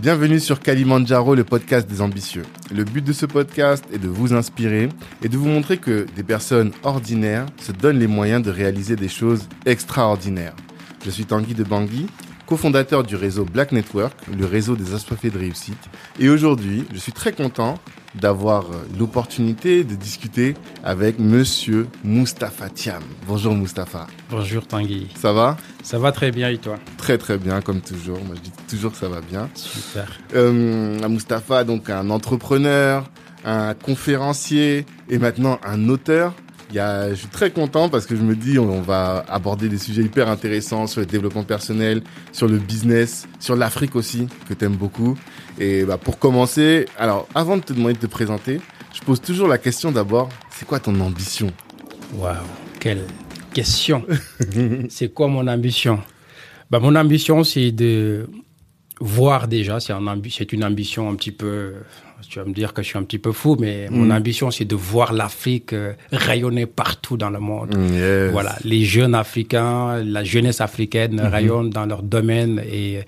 Bienvenue sur Kalimandjaro, le podcast des ambitieux. Le but de ce podcast est de vous inspirer et de vous montrer que des personnes ordinaires se donnent les moyens de réaliser des choses extraordinaires. Je suis Tanguy de Bangui, cofondateur du réseau Black Network, le réseau des assoiffés de réussite. Et aujourd'hui, je suis très content d'avoir l'opportunité de discuter avec monsieur Mustapha Thiam. Bonjour Mustapha. Bonjour Tanguy. Ça va? Ça va très bien et toi? Très très bien comme toujours. Moi je dis toujours que ça va bien. Super. Euh, Mustapha, donc un entrepreneur, un conférencier et maintenant un auteur. Y a, je suis très content parce que je me dis on va aborder des sujets hyper intéressants sur le développement personnel, sur le business, sur l'Afrique aussi que t'aimes beaucoup. Et bah pour commencer, alors avant de te demander de te présenter, je pose toujours la question d'abord, c'est quoi ton ambition? Waouh, quelle question. C'est quoi mon ambition? Bah, mon ambition c'est de voir déjà, c'est un c'est une ambition un petit peu tu vas me dire que je suis un petit peu fou, mais mon ambition, c'est de voir l'Afrique euh, rayonner partout dans le monde. Yes. Voilà, les jeunes Africains, la jeunesse africaine rayonnent dans leur domaine et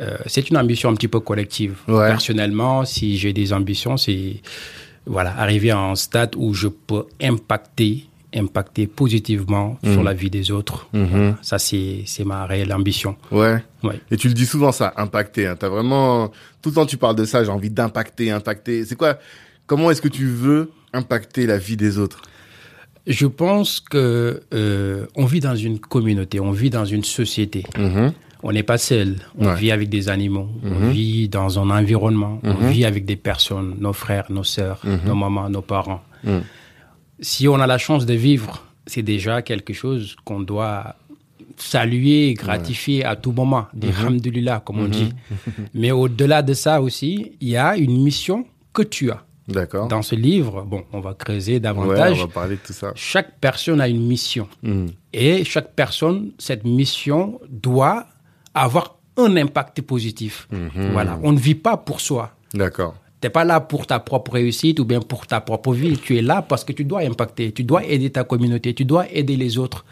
euh, c'est une ambition un petit peu collective. Ouais. Personnellement, si j'ai des ambitions, c'est voilà, arriver à un stade où je peux impacter impacter positivement sur la vie des autres. Voilà. Ça, c'est c'est ma réelle ambition. Ouais. Ouais. Et tu le dis souvent ça, impacter. Hein. T'as vraiment tout le temps tu parles de ça. J'ai envie d'impacter, impacter. C'est quoi Comment est-ce que tu veux impacter la vie des autres? Je pense que euh, on vit dans une communauté, on vit dans une société. Mhm. On n'est pas seul. On Ouais. vit avec des animaux. On vit dans un environnement. On vit avec des personnes, nos frères, nos sœurs, nos mamans, nos parents. Mhm. Si on a la chance de vivre, c'est déjà quelque chose qu'on doit saluer, gratifier à tout moment. Dire Alhamdulillah, comme on dit. Mais au-delà de ça aussi, il y a une mission que tu as. D'accord. Dans ce livre, bon, on va creuser Ouais, davantage. on va parler de tout ça. Chaque personne a une mission. Mhm. Et chaque personne, cette mission doit avoir un impact positif. Voilà. On ne vit pas pour soi. D'accord. Tu n'es pas là pour ta propre réussite ou bien pour ta propre vie. Tu es là parce que tu dois impacter. Tu dois aider ta communauté. Tu dois aider les autres.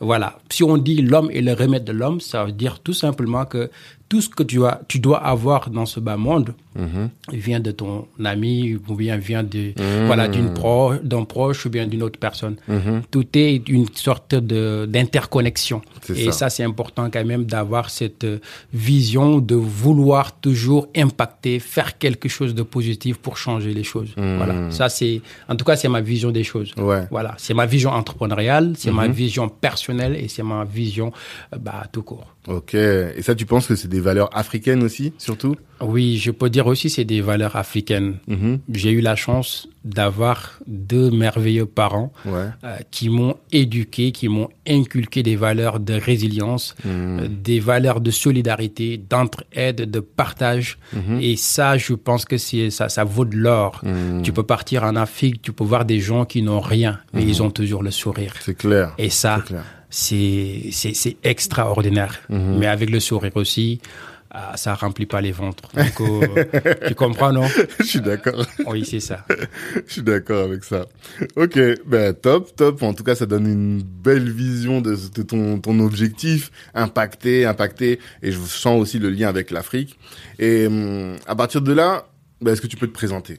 Voilà. Si on dit l'homme est le remède de l'homme, ça veut dire tout simplement que tout ce que tu, as, tu dois avoir dans ce bas monde vient de ton ami ou bien vient de, voilà, d'une pro, d'un proche ou bien d'une autre personne. Tout est une sorte de, d'interconnexion. Et ça. ça, c'est important quand même d'avoir cette euh, vision de vouloir toujours impacter, faire quelque chose de positif pour changer les choses. Voilà. Ça, c'est, en tout cas, c'est ma vision des choses. Ouais. Voilà. C'est ma vision entrepreneuriale, c'est ma vision personnelle et c'est ma vision, euh, bah, tout court. Ok. Et ça, tu penses que c'est des valeurs africaines aussi, surtout? Oui, je peux dire aussi c'est des valeurs africaines. Mhm. J'ai eu la chance d'avoir deux merveilleux parents Ouais. euh, qui m'ont éduqué, qui m'ont inculqué des valeurs de résilience, euh, des valeurs de solidarité, d'entraide, de partage. Et ça, je pense que c'est ça, ça vaut de l'or. Tu peux partir en Afrique, tu peux voir des gens qui n'ont rien, mais ils ont toujours le sourire. C'est clair. Et ça, C'est clair. C'est extraordinaire. Mais avec le sourire aussi, ah, ça remplit pas les ventres. Donc, euh, tu comprends, non? Je suis d'accord. Oui, c'est ça. Je suis d'accord avec ça. Ok, ben top, top. En tout cas, ça donne une belle vision de, de ton, ton objectif, impacter, impacter. Et je sens aussi le lien avec l'Afrique. Et hum, à partir de là, ben, est-ce que tu peux te présenter?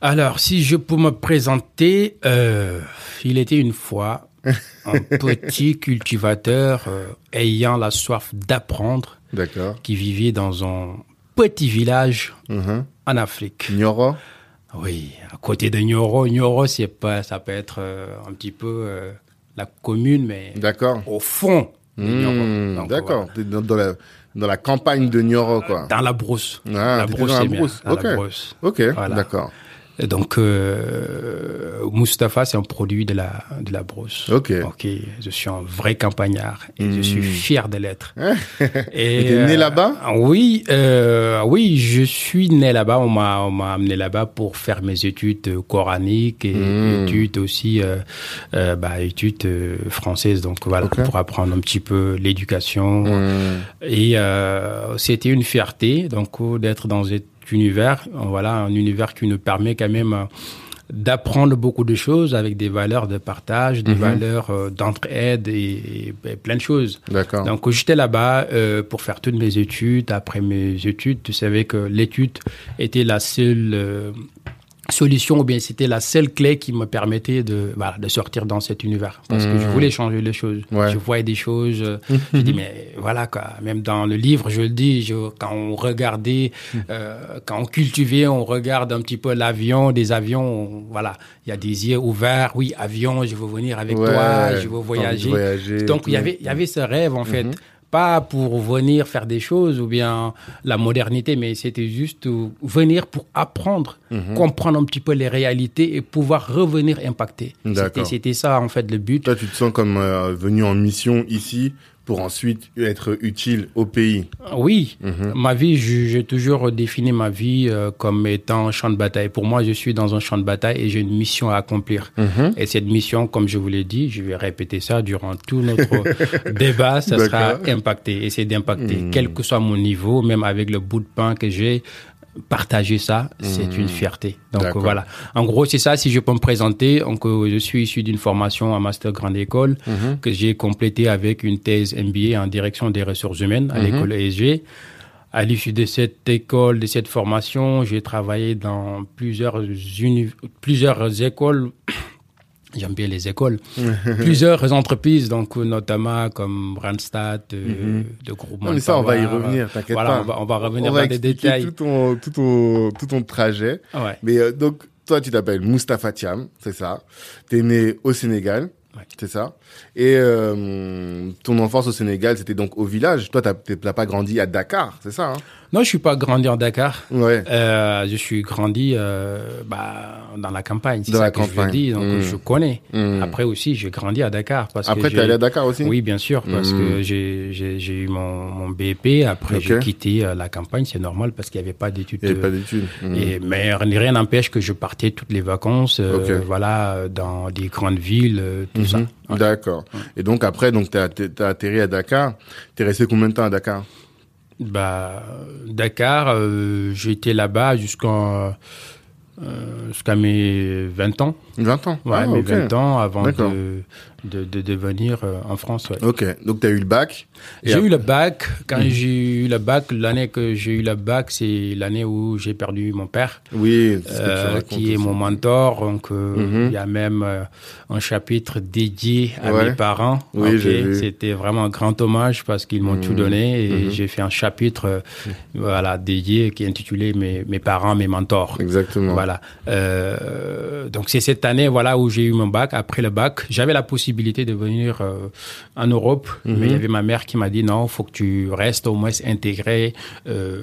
Alors, si je peux me présenter, euh, il était une fois un petit cultivateur euh, ayant la soif d'apprendre qui vivait dans un petit village Mhm. en Afrique. Nyoro Oui, à côté de Nyoro. Nyoro, pas, ça peut être euh, un petit peu euh, la commune, mais au fond. Hmm, D'accord. Dans, dans la, dans la campagne de Nyoro, quoi. Dans la brousse. Ah, la brousse, dans la bien. brousse. Dans Ok. la brousse. Ok, Voilà. d'accord. Et Donc, euh, Mustapha, c'est un produit de la, de la brousse. Ok. Ok, je suis un vrai campagnard et je suis fier de l'être. Et t'es né là-bas? Oui, euh, oui, je suis né là-bas. On m'a, on m'a amené là-bas pour faire mes études euh, coraniques et Mm. études aussi, euh, euh, bah, études euh, françaises. Donc voilà, pour apprendre un petit peu l'éducation. Hmm. Et euh, c'était une fierté donc euh, d'être dans cet univers, euh, voilà, un univers qui nous permet quand même euh, d'apprendre beaucoup de choses avec des valeurs de partage, des valeurs euh, d'entraide et, et plein de choses. D'accord. Donc j'étais là-bas euh, pour faire toutes mes études. Après mes études, tu savais que l'étude était la seule euh, solution ou bien c'était la seule clé qui me permettait de voilà, de sortir dans cet univers. Parce que je voulais changer les choses. Ouais. je voyais des choses euh, je dis mais voilà quoi. Même dans le livre je le dis je, quand on regardait euh, quand on cultivait on regarde un petit peu l'avion des avions on- voilà. Il y a des yeux ouverts. Oui avion je veux venir avec Ouais, toi je veux voyager, voyager donc il y avait il y avait ce rêve en fait pas pour venir faire des choses ou bien la modernité, mais c'était juste venir pour apprendre, Mhm. comprendre un petit peu les réalités et pouvoir revenir impacter. C'était ça en fait le but. Toi, tu te sens comme euh, venu en mission ici pour ensuite être utile au pays. Oui, Mhm. ma vie, j'ai toujours défini ma vie euh, comme étant un champ de bataille. Pour moi, je suis dans un champ de bataille et j'ai une mission à accomplir. Mhm. Et cette mission, comme je vous l'ai dit, je vais répéter ça durant tout notre débat, ça sera impacté. Essayer d'impacter, Mhm. quel que soit mon niveau, même avec le bout de pain que j'ai, partager ça, c'est une fierté. Donc Mhm. Voilà. En gros, c'est ça. Si je peux me présenter, donc je suis issu d'une formation en master grande école Mhm. que j'ai complété avec une thèse MBA en direction des ressources humaines à l'école ESG. À l'issue de cette école, de cette formation, j'ai travaillé dans plusieurs, plusieurs écoles. J'aime bien les écoles. plusieurs entreprises, donc euh, notamment comme Randstad, euh, le groupe Mhm. Non, mais ça, on va y revenir, t'inquiète Voilà, pas. on va, on va revenir on va dans des détails. Tout ton, tout ton, tout ton trajet. Ouais. Mais euh, donc, toi, tu t'appelles Mustapha Thiam, c'est ça. T'es né au Sénégal, Ouais. c'est ça. Et euh, ton enfance au Sénégal, c'était donc au village. Toi, t'as t'as pas grandi à Dakar, c'est ça hein? Non, je suis pas grandi en Dakar. Ouais. Euh, je suis grandi euh, bah, dans la campagne, c'est Dans ça la que je campagne. veux dire, donc Mm. je connais. Mm. Après aussi, j'ai grandi à Dakar. Parce Après, t'es j'ai- allé à Dakar aussi? Oui, bien sûr, parce que j'ai j'ai eu mon, mon BEP. Après, j'ai quitté euh, la campagne, c'est normal parce qu'il n'y avait pas d'études. Il n'y avait pas euh, d'études. Et, mais rien n'empêche que je partais toutes les vacances, euh, Ok. voilà, dans des grandes villes, tout ça. D'accord. Et donc après, donc t'as t'as atterri à Dakar. T'es resté combien de temps à Dakar? Bah, Dakar, euh, j'ai été là-bas jusqu'en euh, jusqu'à mes 20 ans. 20 ans. Ouais, Ah, mes ok. 20 ans avant de, de, de, de venir euh, en France. Ouais. Ok. Donc t'as eu le bac. J'ai eu le bac. Quand j'ai eu le bac, l'année que j'ai eu le bac, c'est l'année où j'ai perdu mon père, Oui. c'est ce que tu euh, racontes qui est mon mentor. Donc, euh, Mhm. il y a même euh, un chapitre dédié à Ouais. mes parents. Oui, Ok, j'ai vu. C'était vraiment un grand hommage parce qu'ils m'ont tout donné et j'ai fait un chapitre, euh, voilà, dédié qui est intitulé mes, mes parents, mes mentors. Exactement. Voilà. Euh, donc c'est cette année voilà où j'ai eu mon bac. Après le bac, j'avais la possibilité de venir euh, en Europe, Mhm. mais il y avait ma mère qui m'a dit non, faut que tu restes au moins intégré euh,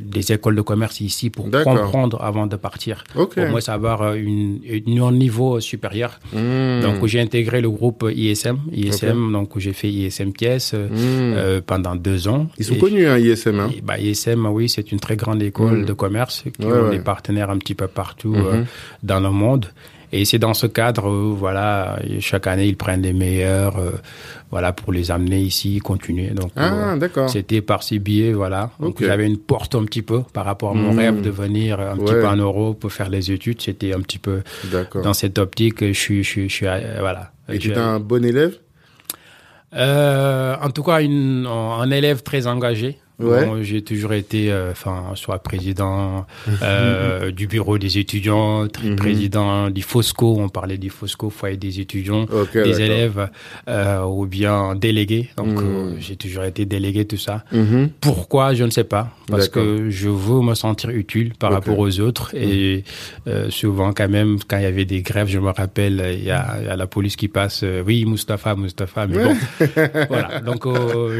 des écoles de commerce ici pour comprendre avant de partir. Ok. Au moins avoir euh, une, une- un niveau supérieur. Mmh. Donc j'ai intégré le groupe ISM, ISM donc j'ai fait ISM Pièce euh, pendant deux ans. Ils sont Et- connus, hein, ISM. Hein. et, bah, ISM, oui, c'est une très grande école de commerce qui Ouais, ont ouais. des partenaires un petit peu partout Mhm. dans le monde. Et c'est dans ce cadre, euh, voilà, chaque année ils prennent les meilleurs, euh, voilà, pour les amener ici, continuer. Donc Ah, euh, d'accord. c'était par ces billets, voilà. Donc j'avais une porte un petit peu par rapport à mon Mm. rêve de venir un petit peu en Europe pour faire les études. C'était un petit peu dans cette optique. Je suis, je suis, je suis, euh, voilà. Et Je- tu étais un bon élève? Euh, en tout cas, une, un élève très engagé. Ouais. Bon, j'ai toujours été, euh, enfin, soit président euh, du bureau des étudiants, Mhm. président du Fosco, on parlait du Fosco, foyer des étudiants, des élèves, euh, ou bien délégué. Donc, Mhm. euh, j'ai toujours été délégué, tout ça. Mhm. Pourquoi? Je ne sais pas. Parce que je veux me sentir utile par rapport aux autres. Et euh, souvent, quand même, quand il y avait des grèves, je me rappelle, il y y a la police qui passe. oui, Mustapha, Mustapha. Mais bon, voilà. Donc,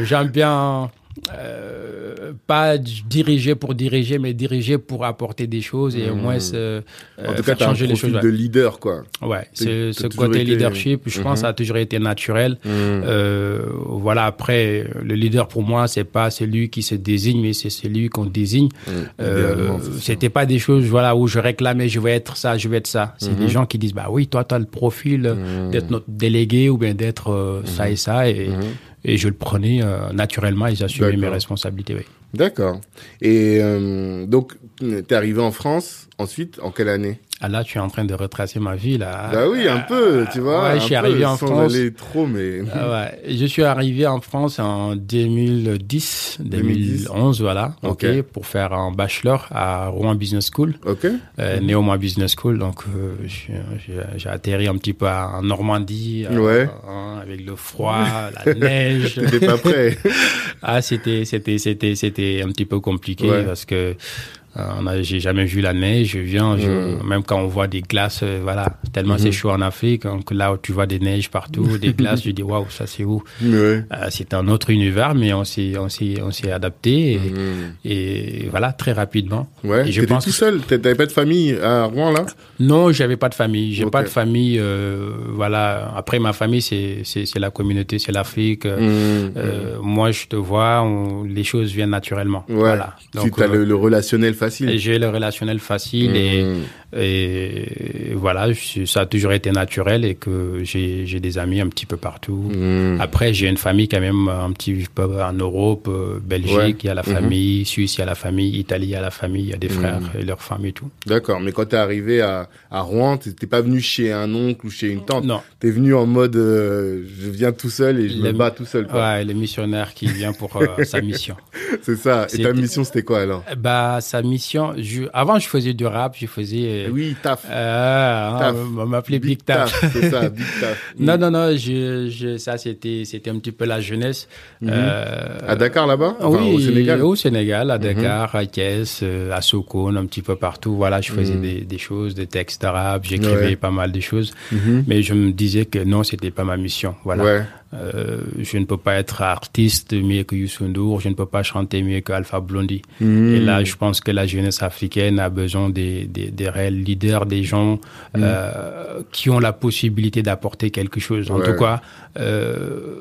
j'aime bien. Euh, pas diriger pour diriger, mais diriger pour apporter des choses et au Mhm. moins euh, En tout cas, un changer les choses. de leader, quoi. Ouais, ce toujours côté été- leadership, je pense, Mhm. ça a toujours été naturel. Mhm. Euh, voilà, après, le leader pour moi, c'est pas celui qui se désigne, mais c'est celui qu'on désigne. Mhm. Euh. C'était pas des choses, voilà, où je réclamais, je vais être ça, je vais être ça. C'est Mhm. des gens qui disent, bah oui, toi, tu as le profil Mhm. d'être notre délégué ou bien d'être euh, ça et ça. Et, Mhm. Et je le prenais euh, naturellement et j'assumais mes responsabilités. Oui. D'accord. Et euh, donc, t'es arrivé en France ensuite, en quelle année? Ah là, tu es en train de retracer ma vie là. Bah oui, un peu, tu vois. Ouais, je suis arrivé en sans France. aller trop, mais. Ah ouais. Je suis arrivé en France en 2010, 2011, voilà. Ok. ok, pour faire un bachelor à Rouen Business School, Ok. euh, Néoma Business School. Donc, euh, j'ai- atterri un petit peu en Normandie, euh, Ouais. hein, avec le froid, la neige. T'étais pas prêt. Ah, c'était, c'était, c'était, c'était un petit peu compliqué Ouais. parce que j'ai jamais vu la neige. Je viens, je- Mm. même quand on voit des glaces, euh, voilà, tellement c'est chaud en Afrique. Donc là où tu vois des neiges partout, des glaces, je dis waouh, ça c'est où? Euh, C'est un autre univers, mais on s'est, on s'est, on s'est adapté et, Mhm. et voilà très rapidement. Ouais. Et je pense tout seul. T'avais pas de famille à Rouen là? Non, j'avais pas de famille. J'ai pas de famille. euh, voilà. Après ma famille, c'est, c'est, la communauté, c'est l'Afrique. Euh, euh, moi, je te vois, on- les choses viennent naturellement. Ouais. Voilà. tu as euh, le, le relationnel facile. J'ai le relationnel facile et, et voilà, je- ça a toujours été naturel et que j'ai des amis un petit peu partout. Mhm. Après, j'ai une famille quand même un petit peu en Europe, euh, Belgique, Ouais. il y a la Mhm. famille, Suisse, il y a la famille, Italie, il y a la famille, il y a des frères et leurs femmes et tout. D'accord. Mais quand t'es arrivé à, à Rouen, t'es t'es pas venu chez un oncle ou chez une tante. Non, T'es venu en mode, euh, je viens tout seul et je me Le- bats tout seul. quoi. ouais, le missionnaire qui vient pour euh, sa mission. C'est ça. Et ta mission, c'était quoi alors? Bah, sa mission, je, avant je faisais du rap, je faisais... Oui, taf. Euh, Taf. on m'appelait Big Taf. C'est ça, big taf. Non, non, non, je, je, ça c'était, c'était un petit peu la jeunesse. Mhm. Euh, À Dakar là-bas? Enfin, oui, au Sénégal? au Sénégal, à Dakar, à Thiès, euh, à Sokone, un petit peu partout. Voilà, je faisais Mhm. des, des choses, des textes arabes, j'écrivais Ouais. pas mal de choses. Mhm. Mais je me disais que non, c'était pas ma mission. Voilà. Ouais. Euh, je ne peux pas être artiste mieux que Youssou N'Dour, je ne peux pas chanter mieux que Alpha Blondie. Mhm. Et là, je pense que la jeunesse africaine a besoin des, des, des réels leaders, des gens Mhm. euh, qui ont la possibilité d'apporter quelque chose. En Ouais. tout cas, euh,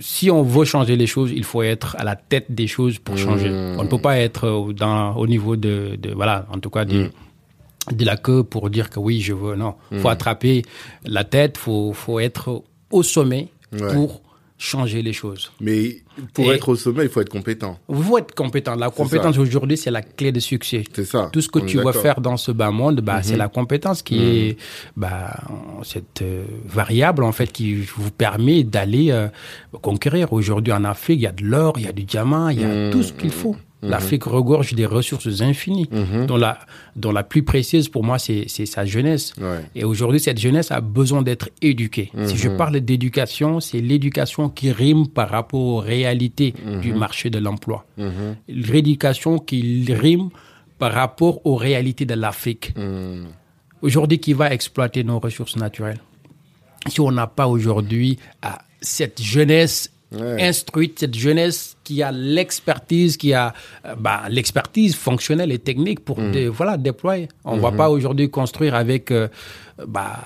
si on veut changer les choses, il faut être à la tête des choses pour changer. Mhm. On ne peut pas être au- dans, au niveau de, de voilà, en tout cas, des- de la queue pour dire que oui, je veux. Non, faut attraper la tête, faut faut être au sommet Ouais. pour changer les choses. Mais pour Et- être au sommet, il faut être compétent. Il faut être compétent. La compétence aujourd'hui, c'est la clé de succès. C'est ça. Tout ce que On tu vas. Mhm. faire dans ce bas monde, bah, c'est la compétence qui est bah, cette euh, variable en fait qui vous permet d'aller euh, conquérir. Aujourd'hui en Afrique, il y a de l'or, il y a du diamant, il y a Mhm. tout ce qu'il faut. L'Afrique regorge des ressources infinies, Mhm. dont, la, dont la plus précieuse pour moi, c'est sa jeunesse. Ouais. Et aujourd'hui, cette jeunesse a besoin d'être éduquée. Si je parle d'éducation, c'est l'éducation qui rime par rapport aux réalités du marché de l'emploi. Mhm. L'éducation qui rime par rapport aux réalités de l'Afrique. Mhm. Aujourd'hui, qui va exploiter nos ressources naturelles? Si on n'a pas aujourd'hui ah, cette jeunesse Ouais. instruite, cette jeunesse qui a l'expertise, qui a euh, bah, l'expertise fonctionnelle et technique pour dé- voilà, déployer. On ne va pas aujourd'hui construire avec euh, bah,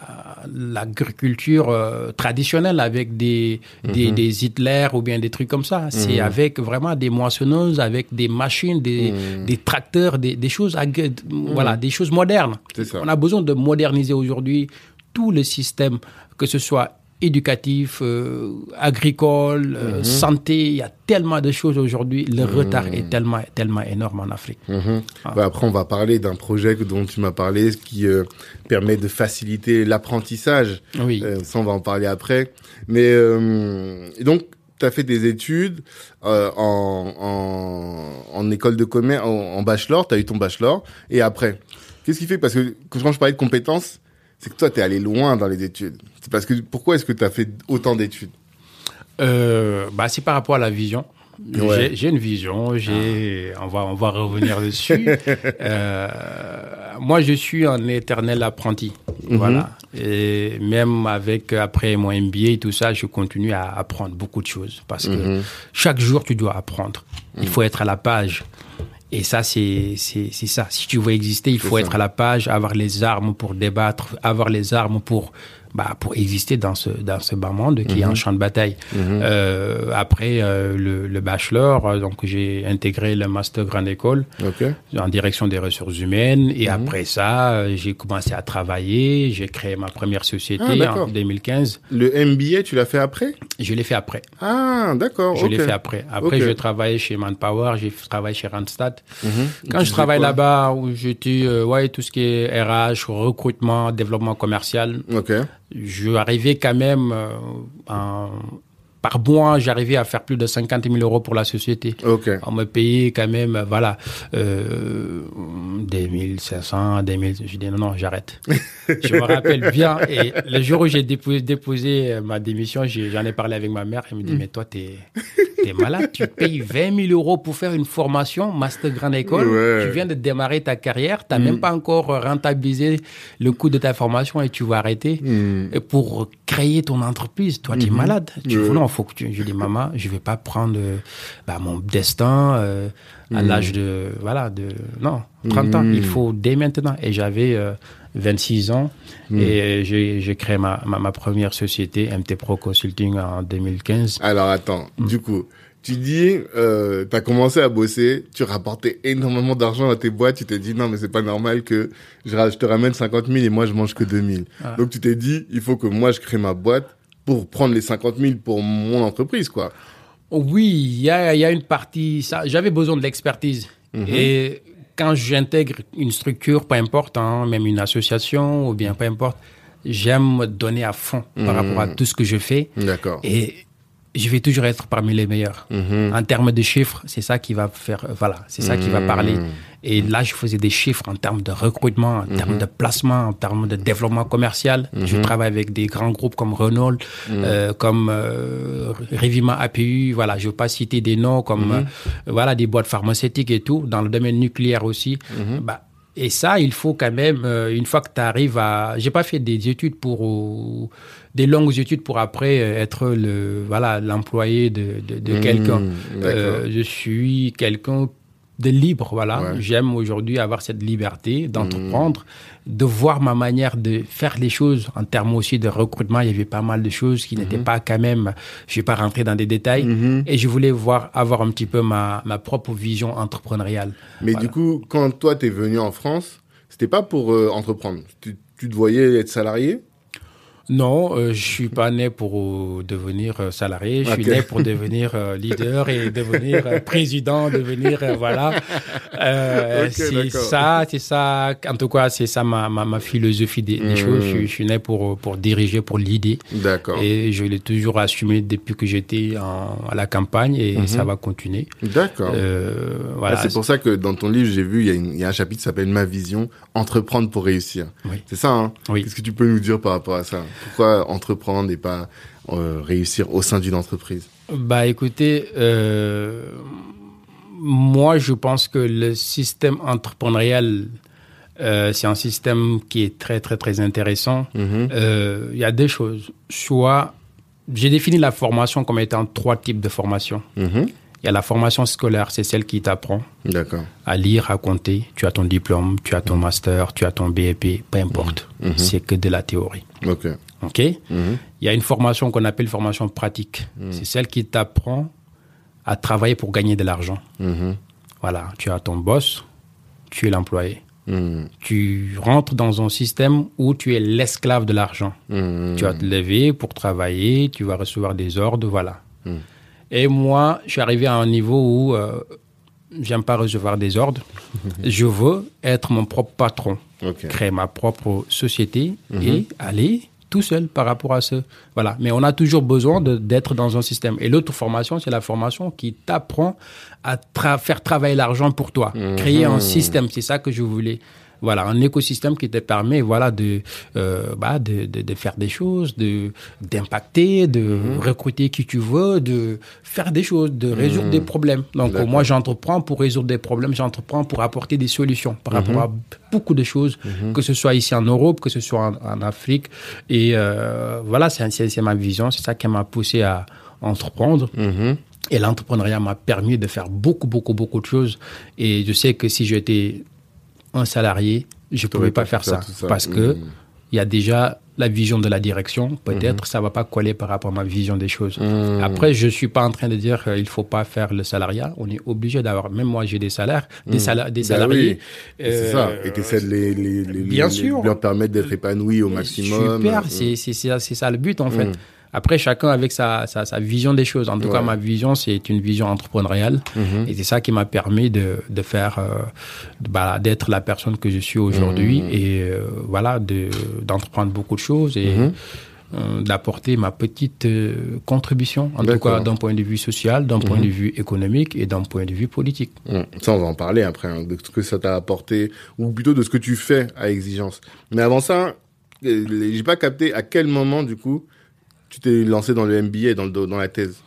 l'agriculture euh, traditionnelle, avec des, des, des Hitler ou bien des trucs comme ça. C'est avec vraiment des moissonneuses, avec des machines, des, des tracteurs, des, des choses, agri- voilà, des choses modernes. On a besoin de moderniser aujourd'hui tout le système, que ce soit éducatif, euh, agricole, euh, santé, il y a tellement de choses aujourd'hui. Le retard est tellement, tellement énorme en Afrique. Mhm. Ouais, après, on va parler d'un projet dont tu m'as parlé, qui euh, permet de faciliter l'apprentissage. Oui. Euh, ça, on va en parler après. Mais euh, donc, tu as fait des études euh, en, en, en école de commerce, en, en bachelor, tu as eu ton bachelor. Et après, qu'est-ce qui fait? Parce que quand je parlais de compétences, c'est que toi, tu es allé loin dans les études. C'est parce que pourquoi est-ce que tu as fait autant d'études? Euh, bah, c'est par rapport à la vision. Ouais. J'ai- une vision, j'ai, on va, on va revenir dessus. Euh, moi, je suis un éternel apprenti. Voilà. Et même avec, après mon MBA et tout ça, je continue à apprendre beaucoup de choses parce que chaque jour, tu dois apprendre. Il faut être à la page. Et ça, c'est c'est c'est ça. Si tu veux exister, il faut être à la page, avoir les armes pour débattre, avoir les armes pour bah, pour exister dans ce, dans ce bas monde qui est un champ de bataille. Euh, après euh, le, le bachelor, euh, donc j'ai intégré le master grande école en direction des ressources humaines. Et après ça, j'ai commencé à travailler. J'ai créé ma première société Ah, en d'accord. 2015. Le MBA, tu l'as fait après? Je l'ai fait après. Ah, d'accord. Je l'ai fait après. Après, Ok. je travaillais chez Manpower, j'ai travaillé chez Randstad. Mhm. Quand Tu je travaille là-bas, où j'étais, euh, ouais, tout ce qui est RH, recrutement, développement commercial. Je arrivais quand même, euh, en- par mois, j'arrivais à faire plus de 50 000 euros pour la société. Ok. On me payait quand même, voilà, euh, des 1500, des 1000. Je dis non, non, j'arrête. je me rappelle bien. Et le jour où j'ai déposé, déposé euh, ma démission, j'en ai parlé avec ma mère. Elle me dit, Mm. mais toi, t'es es malade. Tu payes 20 000 euros pour faire une formation, master grande école. Ouais. Tu viens de démarrer ta carrière. T'as même pas encore rentabilisé le coût de ta formation et tu vas arrêter. Et pour créer ton entreprise, toi, tu es malade. Tu Ouais. non, faut que tu. Je dis, maman, je vais pas prendre bah, mon destin euh, à l'âge de voilà de non 30 ans. Il faut dès maintenant. Et j'avais euh, 26 ans et j'ai créé ma, ma, ma première société MT Pro Consulting en 2015. Alors attends, Mm. du coup, tu dis, euh, tu as commencé à bosser, tu rapportais énormément d'argent à tes boîtes, tu t'es dit non mais c'est pas normal que je te ramène 50 000 et moi je mange que 2 000. Ah. Donc tu t'es dit, il faut que moi je crée ma boîte pour prendre les 50 000 pour mon entreprise quoi. Oui, il y a, y a une partie. ça J'avais besoin de l'expertise. Et quand j'intègre une structure, peu importe, hein, même une association ou bien peu importe, j'aime me donner à fond par rapport à tout ce que je fais. D'accord. Et je vais toujours être parmi les meilleurs. En termes de chiffres, c'est ça qui va faire, voilà, c'est ça qui va parler. Et là, je faisais des chiffres en termes de recrutement, en termes de placement, en termes de développement commercial. Je travaille avec des grands groupes comme Renault, euh, comme euh, Revima APU, voilà, je ne veux pas citer des noms, comme euh, voilà, des boîtes pharmaceutiques et tout, dans le domaine nucléaire aussi. Bah, et ça, il faut quand même, euh, une fois que tu arrives à... J'ai pas fait des études pour... des longues études pour après euh, être le voilà l'employé de, de, de Mmh, quelqu'un. Euh, je suis quelqu'un de libre, voilà. Ouais. J'aime aujourd'hui avoir cette liberté d'entreprendre, de voir ma manière de faire les choses en termes aussi de recrutement. Il y avait pas mal de choses qui n'étaient pas quand même, je vais pas rentrer dans des détails. Et je voulais voir, avoir un petit peu ma, ma propre vision entrepreneuriale. Mais Voilà. du coup, quand toi t'es venu en France, c'était pas pour euh, entreprendre. Tu, tu te voyais être salarié? Non, euh, je suis pas né pour euh, devenir euh, salarié. Je suis né pour devenir euh, leader et devenir euh, président, devenir voilà. Euh, Ok, c'est ça, c'est ça. En tout cas, c'est ça ma, ma, ma philosophie des, des Mhm. choses. Je, suis- je suis né pour pour diriger, pour l'idée. D'accord. Et je l'ai toujours assumé depuis que j'étais à la campagne et ça va continuer. D'accord. Euh, Ah, voilà. c'est pour ça que dans ton livre, j'ai vu, il y, y a un chapitre qui s'appelle Ma vision, entreprendre pour réussir. Oui. C'est ça, hein? Oui. Qu'est-ce que tu peux nous dire par rapport à ça? Pourquoi entreprendre et pas euh, réussir au sein d'une entreprise? Bah écoutez, euh, moi je pense que le système entrepreneurial, euh, c'est un système qui est très très très intéressant. Mhm. Il y a deux choses. Soit, j'ai défini la formation comme étant trois types de formation. Mhm. Il y a la formation scolaire, c'est celle qui t'apprend à lire, à compter. Tu as ton diplôme, tu as ton master, tu as ton BEP, peu importe. C'est que de la théorie. Ok. OK Mhm. il y a une formation qu'on appelle formation pratique. C'est celle qui t'apprend à travailler pour gagner de l'argent. Mhm. Voilà, tu as ton boss, tu es l'employé. Mhm. Tu rentres dans un système où tu es l'esclave de l'argent. Mhm. Tu vas te lever pour travailler, tu vas recevoir des ordres, voilà. Et moi, je suis arrivé à un niveau où euh, j'aime pas recevoir des ordres. je veux être mon propre patron, créer ma propre société et aller tout seul par rapport à ce. Voilà. Mais on a toujours besoin d'être dans un système. Et l'autre formation, c'est la formation qui t'apprend à tra- faire travailler l'argent pour toi, créer un système. C'est ça que je voulais. Voilà, un écosystème qui te permet, voilà, de, euh, bah, de, de, de faire des choses, de d'impacter, de recruter qui tu veux, de faire des choses, de résoudre des problèmes. Donc moi, j'entreprends pour résoudre des problèmes, j'entreprends pour apporter des solutions par rapport à beaucoup de choses, que ce soit ici en Europe, que ce soit en, en Afrique. Et euh, voilà, c'est ma vision, c'est ça qui m'a poussé à entreprendre. Mhm. Et l'entrepreneuriat m'a permis de faire beaucoup, beaucoup, beaucoup de choses. Et je sais que si j'étais un salarié, je ne pouvais pas pas faire ça. ça. Parce que Mhm. il y a déjà la vision de la direction, peut-être ça va pas coller par rapport à ma vision des choses. Après, je suis pas en train de dire qu'il faut pas faire le salariat. On est obligé d'avoir. Même moi, j'ai des salaires, des, sala- des Ben salariés. oui. Et C'est ça. Euh, Et t'essaies de les, les, les, bien les- sûr. leur permettre d'être épanouis au maximum. Super, Mm. c'est c'est ça le but en fait. Après, chacun avec sa, sa, sa vision des choses. En tout cas, ma vision, c'est une vision entrepreneuriale. Mhm. Et c'est ça qui m'a permis de, de faire, euh, bah, d'être la personne que je suis aujourd'hui Mhm. et euh, voilà, de, d'entreprendre beaucoup de choses et Mhm. euh, d'apporter ma petite euh, contribution, en tout cas d'un point de vue social, d'un point de vue économique et d'un point de vue politique. Mm. Ça, on va en parler après, hein, de ce que ça t'a apporté, ou plutôt de ce que tu fais à exigence. Mais avant ça, j'ai pas capté à quel moment, du coup, tu t'es lancé dans le MBA, dans, le, dans la thèse.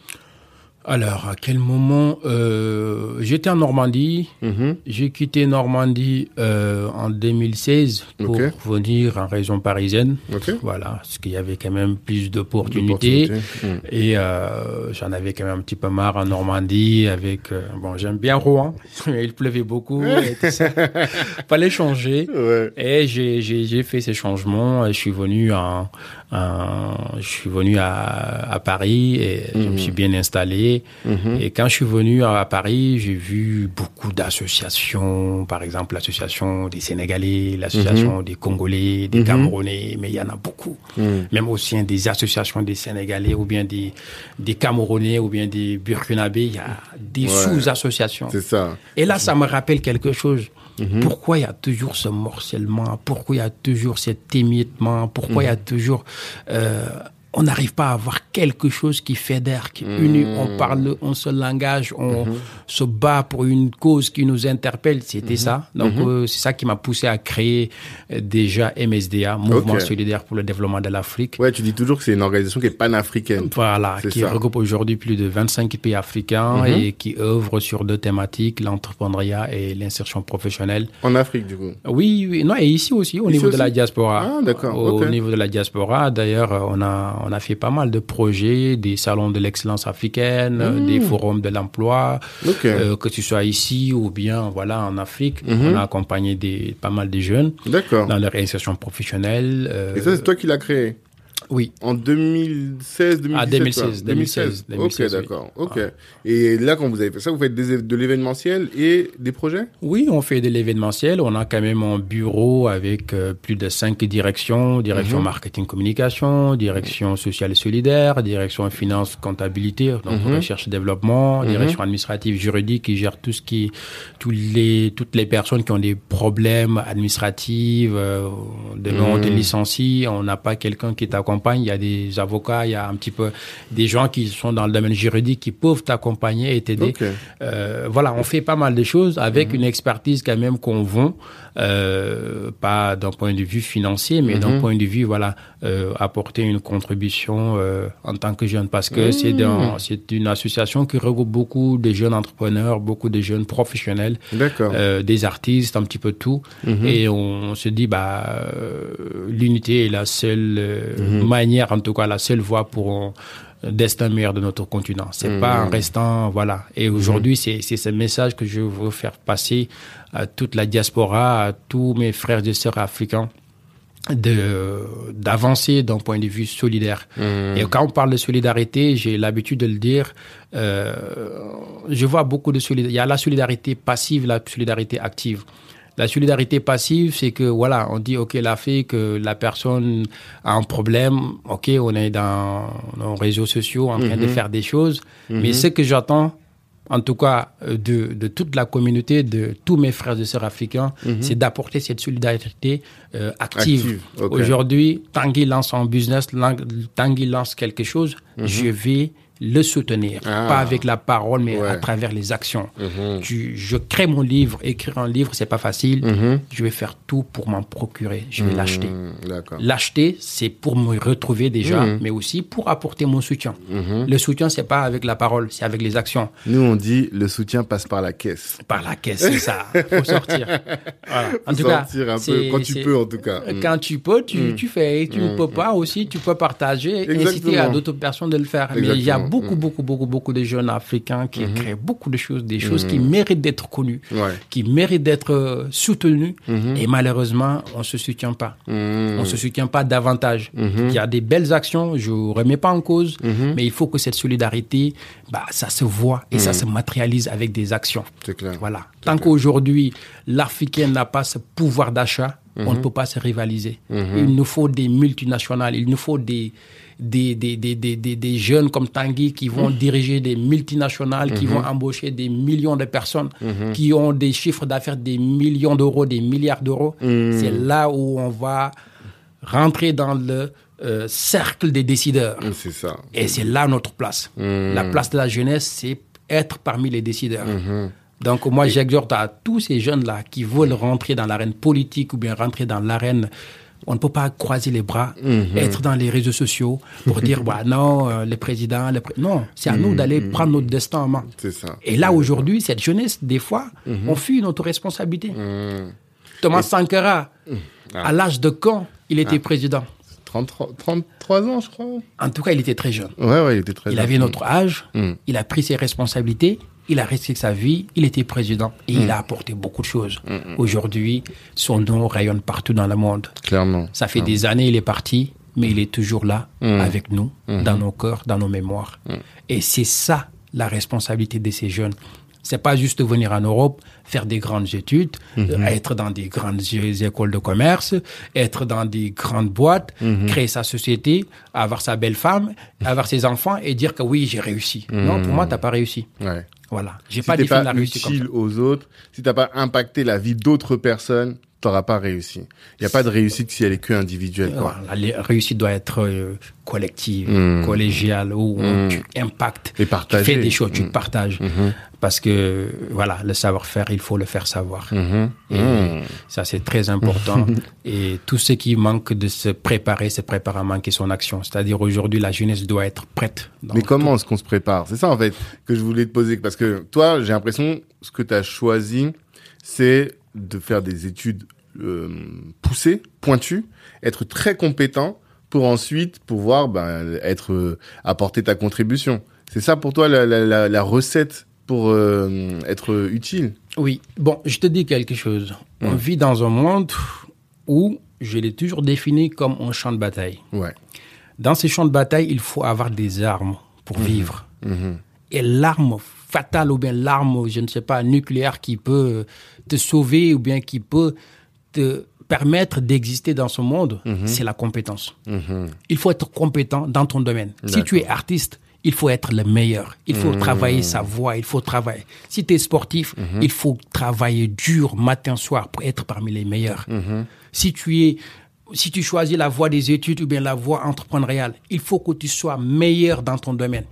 Alors, à quel moment euh, J'étais en Normandie. Mhm. J'ai quitté Normandie euh, en 2016 pour venir en région parisienne. Voilà, parce qu'il y avait quand même plus d'opportunités. Mm. Et euh, j'en avais quand même un petit peu marre en Normandie avec... bon, j'aime bien Rouen, mais il pleuvait beaucoup. et tout ça. Fallait changer. Ouais. Et j'ai, fait ces changements. et Je suis venu en, en- je suis venu à, à Paris et je me suis bien installé. Mhm. Et quand je suis venu à Paris, j'ai vu beaucoup d'associations, par exemple l'association des Sénégalais, l'association des Congolais, des Mhm. Camerounais, mais il y en a beaucoup. Même aussi des associations des Sénégalais ou bien des, des Camerounais ou bien des Burkinabés, il y a des Ouais. sous-associations. C'est ça. Et là, ça me rappelle quelque chose. Mhm. Pourquoi il y a toujours ce morcellement? Pourquoi il y a toujours cet émiettement? Pourquoi il y a toujours... euh, on n'arrive pas à avoir quelque chose qui fédère, qui unit. On parle un seul langage, on se bat pour une cause qui nous interpelle. C'était ça. Donc, euh, c'est ça qui m'a poussé à créer euh, déjà MSDA, Mouvement Ok. solidaire pour le développement de l'Afrique. Ouais, tu dis toujours que c'est une organisation qui est panafricaine. Voilà, qui ça. regroupe aujourd'hui plus de 25 pays africains Mhm. et qui œuvre sur deux thématiques, l'entrepreneuriat et l'insertion professionnelle. En Afrique, du coup. Oui, oui, non, et ici aussi, au Ici niveau aussi de la diaspora. Ah, d'accord, Au niveau de la diaspora, d'ailleurs, on a, on a fait pas mal de projets, des salons de l'excellence africaine, euh, des forums de l'emploi, Mmh. Euh, que tu sois ici ou bien, voilà, en Afrique. Mhm. On a accompagné des, pas mal de jeunes dans leur insertion professionnelle. euh, Et ça, c'est toi qui l'as créé? Oui. En 2016, 2017 Ah, 2016, quoi. 2016, 2016, Ok, oui. d'accord. Ok. Et là, quand vous avez fait ça, vous faites des, de l'événementiel et des projets? Oui, on fait de l'événementiel. On a quand même un bureau avec euh, plus de cinq directions. Direction Mhm. marketing communication, direction sociale et solidaire, direction finance comptabilité, donc Mhm. recherche et développement, direction administrative juridique qui gère tout ce qui, tous les, toutes les personnes qui ont des problèmes administratifs, euh, demain on te Mhm. licencie, on n'a pas quelqu'un qui t'accompagne. Il y a des avocats, il y a un petit peu des gens qui sont dans le domaine juridique qui peuvent t'accompagner et t'aider. Euh, voilà, on fait pas mal de choses avec une expertise quand même qu'on vend, euh, pas d'un point de vue financier, mais d'un point de vue, voilà, euh, apporter une contribution euh, en tant que jeune, parce que c'est dans- c'est une association qui regroupe beaucoup de jeunes entrepreneurs, beaucoup de jeunes professionnels, des artistes, un petit peu tout, et on, se dit, bah, l'unité est la seule manière, en tout cas, la seule voie pour destin meilleur de notre continent. C'est pas en restant, voilà. Et aujourd'hui, c'est c'est ce message que je veux faire passer à toute la diaspora, à tous mes frères et sœurs africains de d'avancer d'un point de vue solidaire. Et quand on parle de solidarité, j'ai l'habitude de le dire, euh, je vois beaucoup de solidarité. Il y a la solidarité passive, la solidarité active. La solidarité passive, c'est que voilà, on dit ok l'Afrique, la personne a un problème, ok, on est dans nos réseaux sociaux en train de faire des choses, mais ce que j'attends en tout cas euh, de, de toute la communauté, de tous mes frères et sœurs africains, c'est d'apporter cette solidarité euh, active. Active, ok. Aujourd'hui, tant qu'il lance un business, qu'il lance quelque chose, je vais le soutenir. Ah. Pas avec la parole, mais Ouais. à travers les actions. Tu- je crée mon livre. Écrire un livre, c'est pas facile. Je vais faire tout pour m'en procurer. Je vais l'acheter. Hmm, D'accord. L'acheter, c'est pour me retrouver déjà, Mhm. mais aussi pour apporter mon soutien. Mhm. Le soutien, c'est pas avec la parole, c'est avec les actions. Nous, on dit le soutien passe par la caisse. Par la caisse, c'est ça. Faut sortir. Voilà. En tout cas, Sortir un peu, c'est- quand tu peux, en tout cas. Mm. Quand tu peux, tu, tu fais. Tu ne peux pas aussi, tu peux partager, inciter à Exactement. d'autres personnes de le faire. Mais il y a Exactement. Beaucoup, beaucoup, beaucoup, beaucoup de jeunes africains qui créent beaucoup de choses, des choses qui méritent d'être connues, Ouais. qui méritent d'être euh, soutenues. Et malheureusement, on se soutient pas. On se soutient pas davantage. Il y a des belles actions, je ne remets pas en cause, mais il faut que cette solidarité, bah, ça se voit et ça se matérialise avec des actions. C'est clair. Voilà. Tant qu'aujourd'hui, l'Africain n'a pas ce pouvoir d'achat, on ne peut pas se rivaliser. Il nous faut des multinationales, il nous faut des, des, des, des, des, des- des jeunes comme Tanguy qui vont diriger des multinationales, qui vont embaucher des millions de personnes, qui ont des chiffres d'affaires des millions d'euros, des milliards d'euros. C'est là où on va rentrer dans le euh, cercle des décideurs. C'est ça. Et c'est là notre place. La place de la jeunesse, c'est être parmi les décideurs. Donc moi, j'exhorte à tous ces jeunes-là qui veulent rentrer dans l'arène politique ou bien rentrer dans l'arène... On ne peut pas croiser les bras, être dans les réseaux sociaux pour dire, bah, non, euh, le président... le pré- Non, c'est à nous d'aller prendre notre destin en main. Ça. Et là, aujourd'hui, cette jeunesse, des fois, on fuit notre responsabilité. Thomas Sankara, à l'âge de quand il était président? 33, 33 ans, je crois. En tout cas, il était très jeune. Ouais, ouais, il était très Il jeune. avait notre âge, Mm. il a pris ses responsabilités, il a risqué sa vie, il était président et il a apporté beaucoup de choses. Aujourd'hui, son nom rayonne partout dans le monde. Clairement. Ça fait des années, il est parti, mais il est toujours là avec nous, dans nos cœurs, dans nos mémoires. Et c'est ça la responsabilité de ces jeunes. C'est pas juste venir en Europe, faire des grandes études, euh, être dans des grandes écoles de commerce, être dans des grandes boîtes, créer sa société, avoir sa belle femme, avoir ses enfants et dire que oui, j'ai réussi. Non, pour moi, t'as pas réussi. Ouais. Voilà. J'ai Si pas t'es défini pas la réussite comme ça. utile aux autres, si t'as pas impacté la vie d'autres personnes, t'auras pas réussi. Il y a pas de réussite si elle est que individuelle. Quoi. La réussite doit être euh, collective, Mm. collégiale, où on- tu impactes, Et partagée. tu fais des choses, tu Mm. partages. Parce que, voilà, le savoir-faire, il faut le faire savoir. Et ça, c'est très important. et tout ce qui manque de se préparer, se prépare à manquer son action. C'est-à-dire, aujourd'hui, la jeunesse doit être prête. Mais comment est-ce qu'on se prépare? C'est ça en fait que je voulais te poser parce que toi, j'ai l'impression ce que tu as choisi, c'est de faire des études euh, poussées, pointues, être très compétent pour ensuite pouvoir ben, être euh, apporter ta contribution. C'est ça pour toi la, la, la, la recette pour euh, être utile? Oui, bon, je te dis quelque chose. On vit dans un monde où je l'ai toujours défini comme un champ de bataille. Ouais. Dans ces champs de bataille, il faut avoir des armes pour vivre. Mhm. Et l'arme fatale ou bien l'arme, je ne sais pas, nucléaire qui peut te sauver ou bien qui peut te permettre d'exister dans ce monde, c'est la compétence. Mhm. Il faut être compétent dans ton domaine. Si tu es artiste, il faut être le meilleur. Il faut travailler sa voix, il faut travailler. Si tu es sportif, il faut travailler dur matin soir pour être parmi les meilleurs. Si tu es si tu choisis la voie des études ou bien la voie entrepreneuriale, il faut que tu sois meilleur dans ton domaine.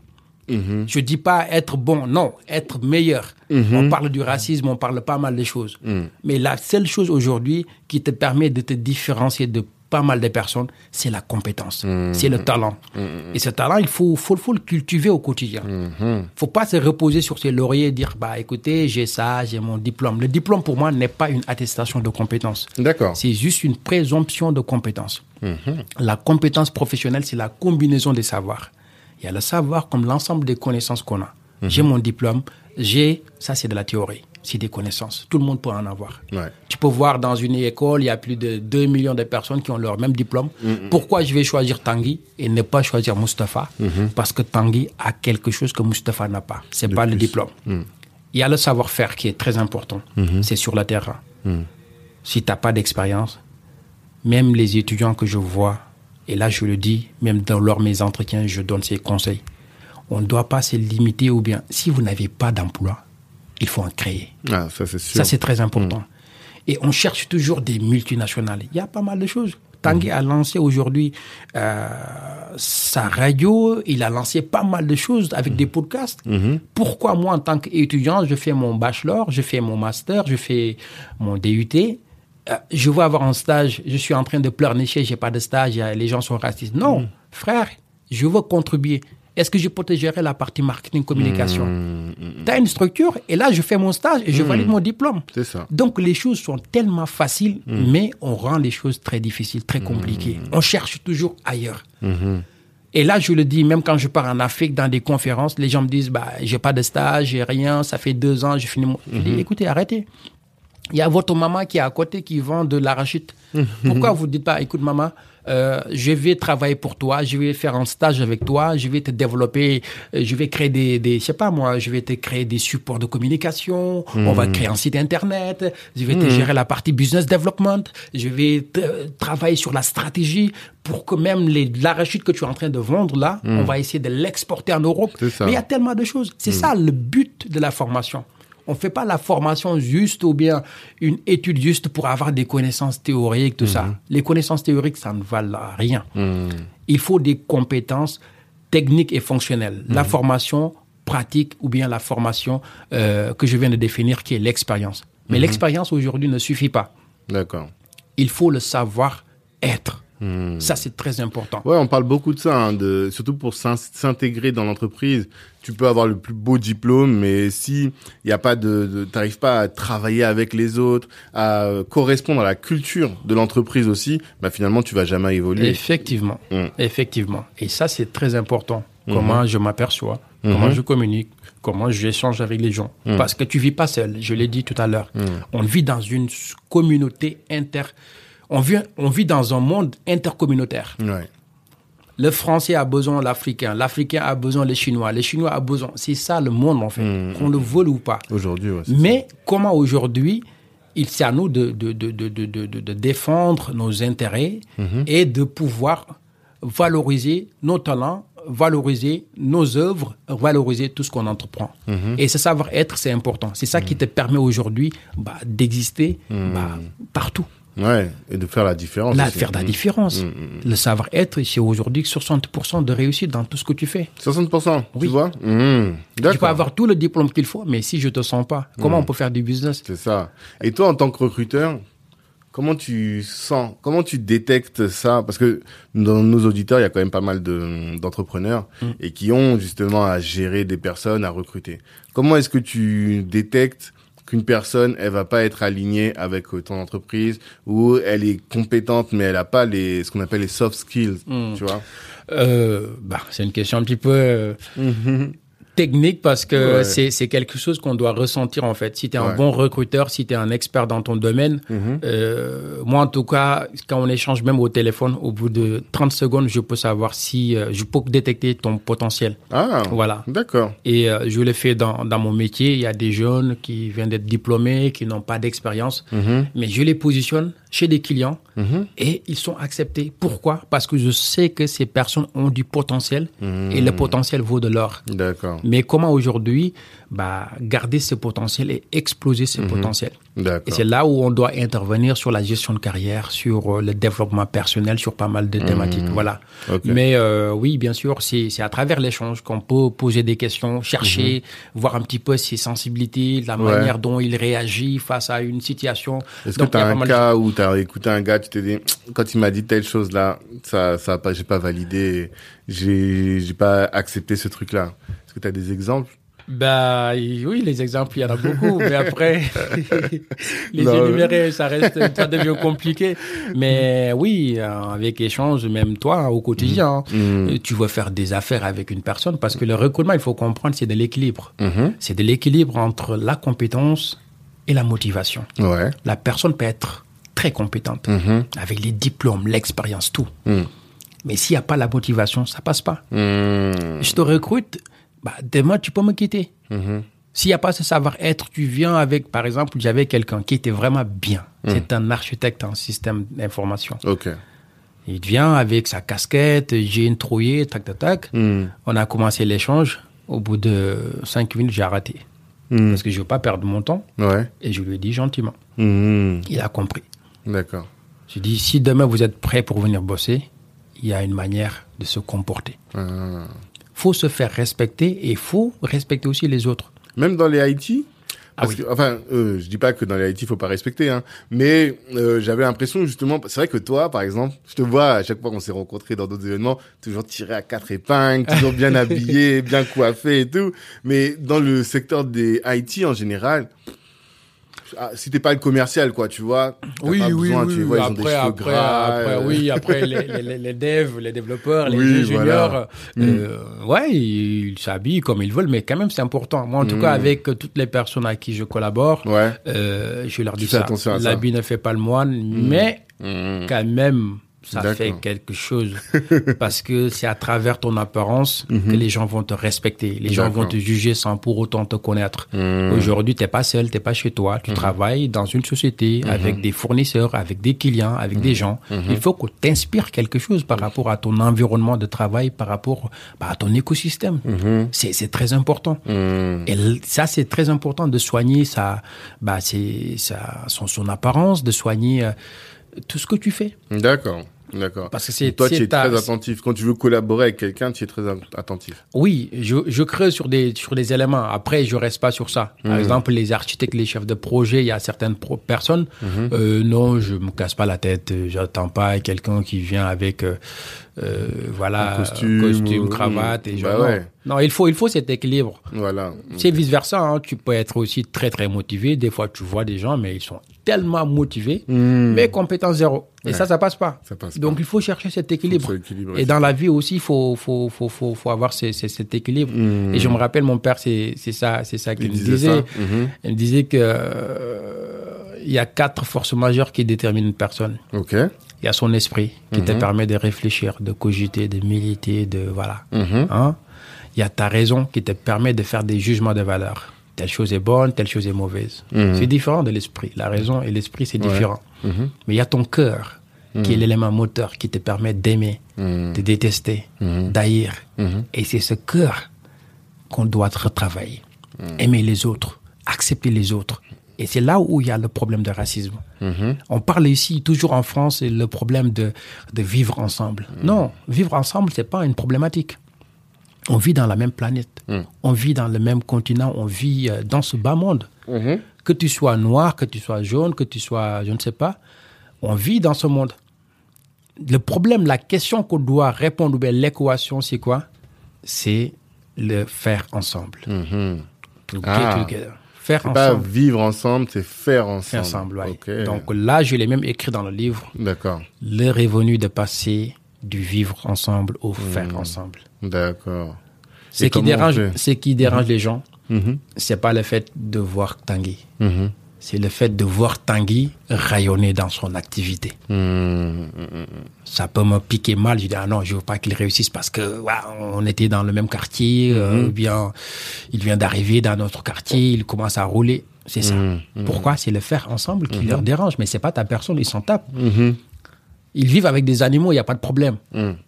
Je dis pas être bon, non, être meilleur. On parle du racisme, on parle pas mal de choses. Mais la seule chose aujourd'hui qui te permet de te différencier de pas mal de personnes, c'est la compétence, c'est le talent. Et ce talent, il faut, faut, faut le cultiver au quotidien. faut pas se reposer sur ses lauriers et dire, bah écoutez, j'ai ça, j'ai mon diplôme. Le diplôme, pour moi, n'est pas une attestation de compétence. D'accord. C'est juste une présomption de compétence. La compétence professionnelle, c'est la combinaison des savoirs. Il y a le savoir comme l'ensemble des connaissances qu'on a. J'ai mon diplôme, j'ai, ça c'est de la théorie, c'est des connaissances. Tout le monde peut en avoir. Ouais. Tu peux voir dans une école, il y a plus de 2 millions de personnes qui ont leur même diplôme. Pourquoi je vais choisir Tanguy et ne pas choisir Mustapha Parce que Tanguy a quelque chose que Mustapha n'a pas. C'est pas le diplôme. Il y a le savoir-faire qui est très important. C'est sur le terrain. Si tu n'as pas d'expérience, même les étudiants que je vois, et là je le dis, même dans lors mes entretiens, je donne ces conseils. On ne doit pas se limiter ou bien, si vous n'avez pas d'emploi, il faut en créer. Ah, ça c'est sûr. Ça, c'est très important. Et on cherche toujours des multinationales. Il y a pas mal de choses. Tanguy a lancé aujourd'hui euh, sa radio, il a lancé pas mal de choses avec des podcasts. Pourquoi moi, en tant qu'étudiant, je fais mon bachelor, je fais mon master, je fais mon DUT, je veux avoir un stage, je suis en train de pleurnicher, j'ai pas de stage, les gens sont racistes. Non, frère, je veux contribuer. Est-ce que je peux te gérer la partie marketing communication Tu as une structure et là je fais mon stage et je valide mon diplôme. C'est ça. Donc les choses sont tellement faciles, mais on rend les choses très difficiles, très compliquées. On cherche toujours ailleurs. Et là, je le dis, même quand je pars en Afrique dans des conférences, les gens me disent, bah, j'ai pas de stage, j'ai rien, ça fait deux ans, j'ai fini mon... Je dis, écoutez, arrêtez. Il y a votre maman qui est à côté qui vend de l'arachide. Pourquoi vous dites pas, écoute maman, euh, je vais travailler pour toi, je vais faire un stage avec toi, je vais te développer, euh, je vais créer des, des je sais pas moi, je vais te créer des supports de communication, on va créer un site internet, je vais te gérer la partie business development, je vais te- travailler sur la stratégie pour que même les- l'arachide que tu es en train de vendre là, on va essayer de l'exporter en Europe. Mais il y a tellement de choses. C'est ça le but de la formation. On fait pas la formation juste ou bien une étude juste pour avoir des connaissances théoriques, tout ça. Les connaissances théoriques, ça ne valent rien. Il faut des compétences techniques et fonctionnelles. La formation pratique ou bien la formation euh, que je viens de définir, qui est l'expérience. Mais l'expérience aujourd'hui ne suffit pas. D'accord. Il faut le savoir être. Ça, c'est très important. Ouais, on parle beaucoup de ça, hein, de, surtout pour s'in- s'intégrer dans l'entreprise. Tu peux avoir le plus beau diplôme, mais si il y a pas de, de t'arrives pas à travailler avec les autres, à correspondre à la culture de l'entreprise aussi, bah finalement tu vas jamais évoluer. Effectivement, Mm. effectivement. Et ça, c'est très important. Comment je m'aperçois, comment je communique, comment j'échange avec les gens. Parce que tu vis pas seul, je l'ai dit tout à l'heure. On vit dans une communauté inter... On vit, on vit dans un monde intercommunautaire. Ouais. Le français a besoin de l'africain, l'africain a besoin des chinois, les chinois a besoin... C'est ça le monde, en fait, qu'on le vole ou pas. Aujourd'hui, ouais. Mais comment aujourd'hui, il c'est à nous de, de, de, de, défendre nos intérêts et de pouvoir valoriser nos talents, valoriser nos œuvres, valoriser tout ce qu'on entreprend. Et ce savoir-être, c'est important. C'est ça qui te permet aujourd'hui bah, d'exister bah, partout. Ouais. Et de faire la différence. Là, aussi. faire la Mm. différence. Le savoir-être, c'est aujourd'hui 60% de réussite dans tout ce que tu fais. 60%, tu vois Mmh. Tu peux avoir tout le diplôme qu'il faut, mais si je te sens pas, comment on peut faire du business? C'est ça. Et toi, en tant que recruteur, comment tu sens, comment tu détectes ça? Parce que dans nos auditeurs, il y a quand même pas mal de- d'entrepreneurs et qui ont justement à gérer des personnes, à recruter. Comment est-ce que tu détectes qu'une personne, elle va pas être alignée avec ton entreprise ou elle est compétente mais elle a pas les ce qu'on appelle les soft skills, tu vois? Euh, bah, c'est une question un petit peu euh, technique parce que Ouais. c'est quelque chose qu'on doit ressentir en fait. Si tu es un bon recruteur, si tu es un expert dans ton domaine, Mhm. euh, moi en tout cas, quand on échange même au téléphone, au bout de 30 secondes, je peux savoir si euh, je peux détecter ton potentiel. Ah, Voilà. d'accord. Et euh, je le fais dans, dans mon métier. Il y a des jeunes qui viennent d'être diplômés, qui n'ont pas d'expérience, Mhm. mais je les positionne chez des clients Mhm. et ils sont acceptés. Pourquoi? Parce que je sais que ces personnes ont du potentiel et le potentiel vaut de l'or. D'accord. Mais comment aujourd'hui bah, garder ce potentiel et exploser ce potentiel? Et c'est là où on doit intervenir sur la gestion de carrière, sur euh, le développement personnel, sur pas mal de thématiques. Voilà. Mais euh, oui, bien sûr, c'est c'est à travers l'échange qu'on peut poser des questions, chercher, voir un petit peu ses sensibilités, la Ouais. manière dont il réagit face à une situation. Est-ce que tu as un de cas où tu as écouté un gars, tu t'es dit, quand il m'a dit telle chose là, ça, ça pas, j'ai pas validé, j'ai, j'ai pas accepté ce truc là. Est-ce que tu as des exemples Bah oui, les exemples, il y en a beaucoup, mais après, les Non, énumérer, ça reste, ça devient compliqué. Mais oui, euh, avec échange, même toi, au quotidien, Mmh. euh, tu veux faire des affaires avec une personne parce que le recrutement, il faut comprendre, c'est de l'équilibre. Mhm. C'est de l'équilibre entre la compétence et la motivation. Ouais. La personne peut être très compétente, Mhm. avec les diplômes, l'expérience, tout. Mhm. Mais s'il n'y a pas la motivation, ça passe pas. Je te recrute, bah, demain, tu peux me quitter. Mhm. S'il n'y a pas ce savoir-être, tu viens avec, par exemple, j'avais quelqu'un qui était vraiment bien. C'est un architecte en système d'information. Ok. Il vient avec sa casquette, j'ai trouillé, tac, tac, tac. Mhm. On a commencé l'échange. Au bout de cinq minutes, j'ai arrêté. Mhm. Parce que je ne veux pas perdre mon temps. Ouais. Et je lui ai dit gentiment. Mhm. Il a compris. D'accord. J'ai dit, si demain vous êtes prêt pour venir bosser, il y a une manière de se comporter. Ah. Faut se faire respecter et faut respecter aussi les autres. Même dans les IT Ah parce oui. que, enfin, euh, je dis pas que dans les il faut pas respecter, hein, mais euh, j'avais l'impression justement, c'est vrai que toi, par exemple, je te vois à chaque fois qu'on s'est rencontrés dans d'autres événements, toujours tiré à quatre épingles, toujours bien habillé, bien coiffé et tout, mais dans le secteur des IT en général, ah, si t'es pas le commercial, quoi, tu vois. Oui, pas oui, besoin, oui. tu vois, ils ont des après, après, gras, après, euh, oui, après les, les, les devs, les développeurs, les Oui, ingénieurs, voilà. euh, ouais, ils s'habillent comme ils veulent, mais quand même c'est important. Moi, en tout cas, avec euh, toutes les personnes à qui je collabore, Ouais. euh, je leur dis fais ça. L'habit ne fait pas le moine, mais Mhm. quand même, ça fait quelque chose. Parce que c'est à travers ton apparence que les gens vont te respecter. Les gens Mhm. Vont te juger sans pour autant te connaître. Mhm. Aujourd'hui, t'es pas seul, t'es pas chez toi. Tu travailles dans une société avec des fournisseurs, avec des clients, avec des gens. Il faut que t'inspires quelque chose par rapport à ton environnement de travail, par rapport bah, à ton écosystème. C'est c'est très important. Mhm. Et ça, c'est très important de soigner sa, bah, c'est sa, son, son apparence, de soigner euh, tout ce que tu fais. D'accord. D'accord. Parce que c'est Toi, tu es ta- très attentif. Quand tu veux collaborer avec quelqu'un, tu es très at- attentif. Oui, je, je creuse sur des, sur des éléments. Après, je reste pas sur ça. Par exemple, les architectes, les chefs de projet, il y a certaines pro- personnes. euh, non, je me casse pas la tête. euh, J'attends pas quelqu'un qui vient avec, euh, euh, voilà, Un costume ou- cravate et Bah genre. non. ouais. non, il faut, il faut cet équilibre. Voilà. C'est vice versa. Hein. Tu peux être aussi très très motivé. Des fois, tu vois des gens, mais ils sont tellement motivés, mais compétents zéro. Et Ouais. ça, ça passe pas. Ça passe Donc, pas. il faut chercher cet équilibre. Et dans la vie aussi, il faut, faut, faut, faut, faut avoir ce- ce- cet équilibre. Et je me rappelle, mon père, c'est ça, ça qu'il Il me disait. Mhm. Il me disait que euh, il y a quatre forces majeures qui déterminent une personne. Ok. Il y a son esprit qui te permet de réfléchir, de cogiter, de militer, de voilà. Hein? Il y a ta raison qui te permet de faire des jugements de valeur. Telle chose est bonne, telle chose est mauvaise. C'est différent de l'esprit. La raison et l'esprit, c'est différent. Mais il y a ton cœur qui est l'élément moteur qui te permet d'aimer, Mhm. de détester, d'haïr. Mhm. Et c'est ce cœur qu'on doit retravailler. Aimer les autres, accepter les autres. Et c'est là où il y a le problème de racisme. Mhm. On parle ici, toujours en France, le problème de, de vivre ensemble. Non, vivre ensemble, c'est pas une problématique. On vit dans la même planète. On vit dans le même continent. On vit euh, dans ce bas monde. Mhm. Que tu sois noir, que tu sois jaune, que tu sois, je ne sais pas, on vit dans ce monde. Le problème, la question qu'on doit répondre, ou bien l'équation, c'est quoi? C'est le faire ensemble. Mhm. Ah. Faire C'est pas ensemble. vivre ensemble, c'est faire ensemble. Faire ensemble, ouais. Ok. Donc là, je l'ai même écrit dans le livre. D'accord. L'heure est venue de passer du vivre ensemble au faire ensemble. D'accord. Ce qui dérange, ce qui dérange les gens, Mhm. c'est pas le fait de voir Tanguy. C'est le fait de voir Tanguy rayonner dans son activité. Mhm. Ça peut me piquer mal. Je dis, ah non, je veux pas qu'il réussisse parce que, ouais, on était dans le même quartier, euh, ou bien, il vient d'arriver dans notre quartier, il commence à rouler. C'est ça. Pourquoi? C'est le faire ensemble qui leur dérange, mais c'est pas ta personne, ils s'en tapent. Ils vivent avec des animaux, il n'y a pas de problème.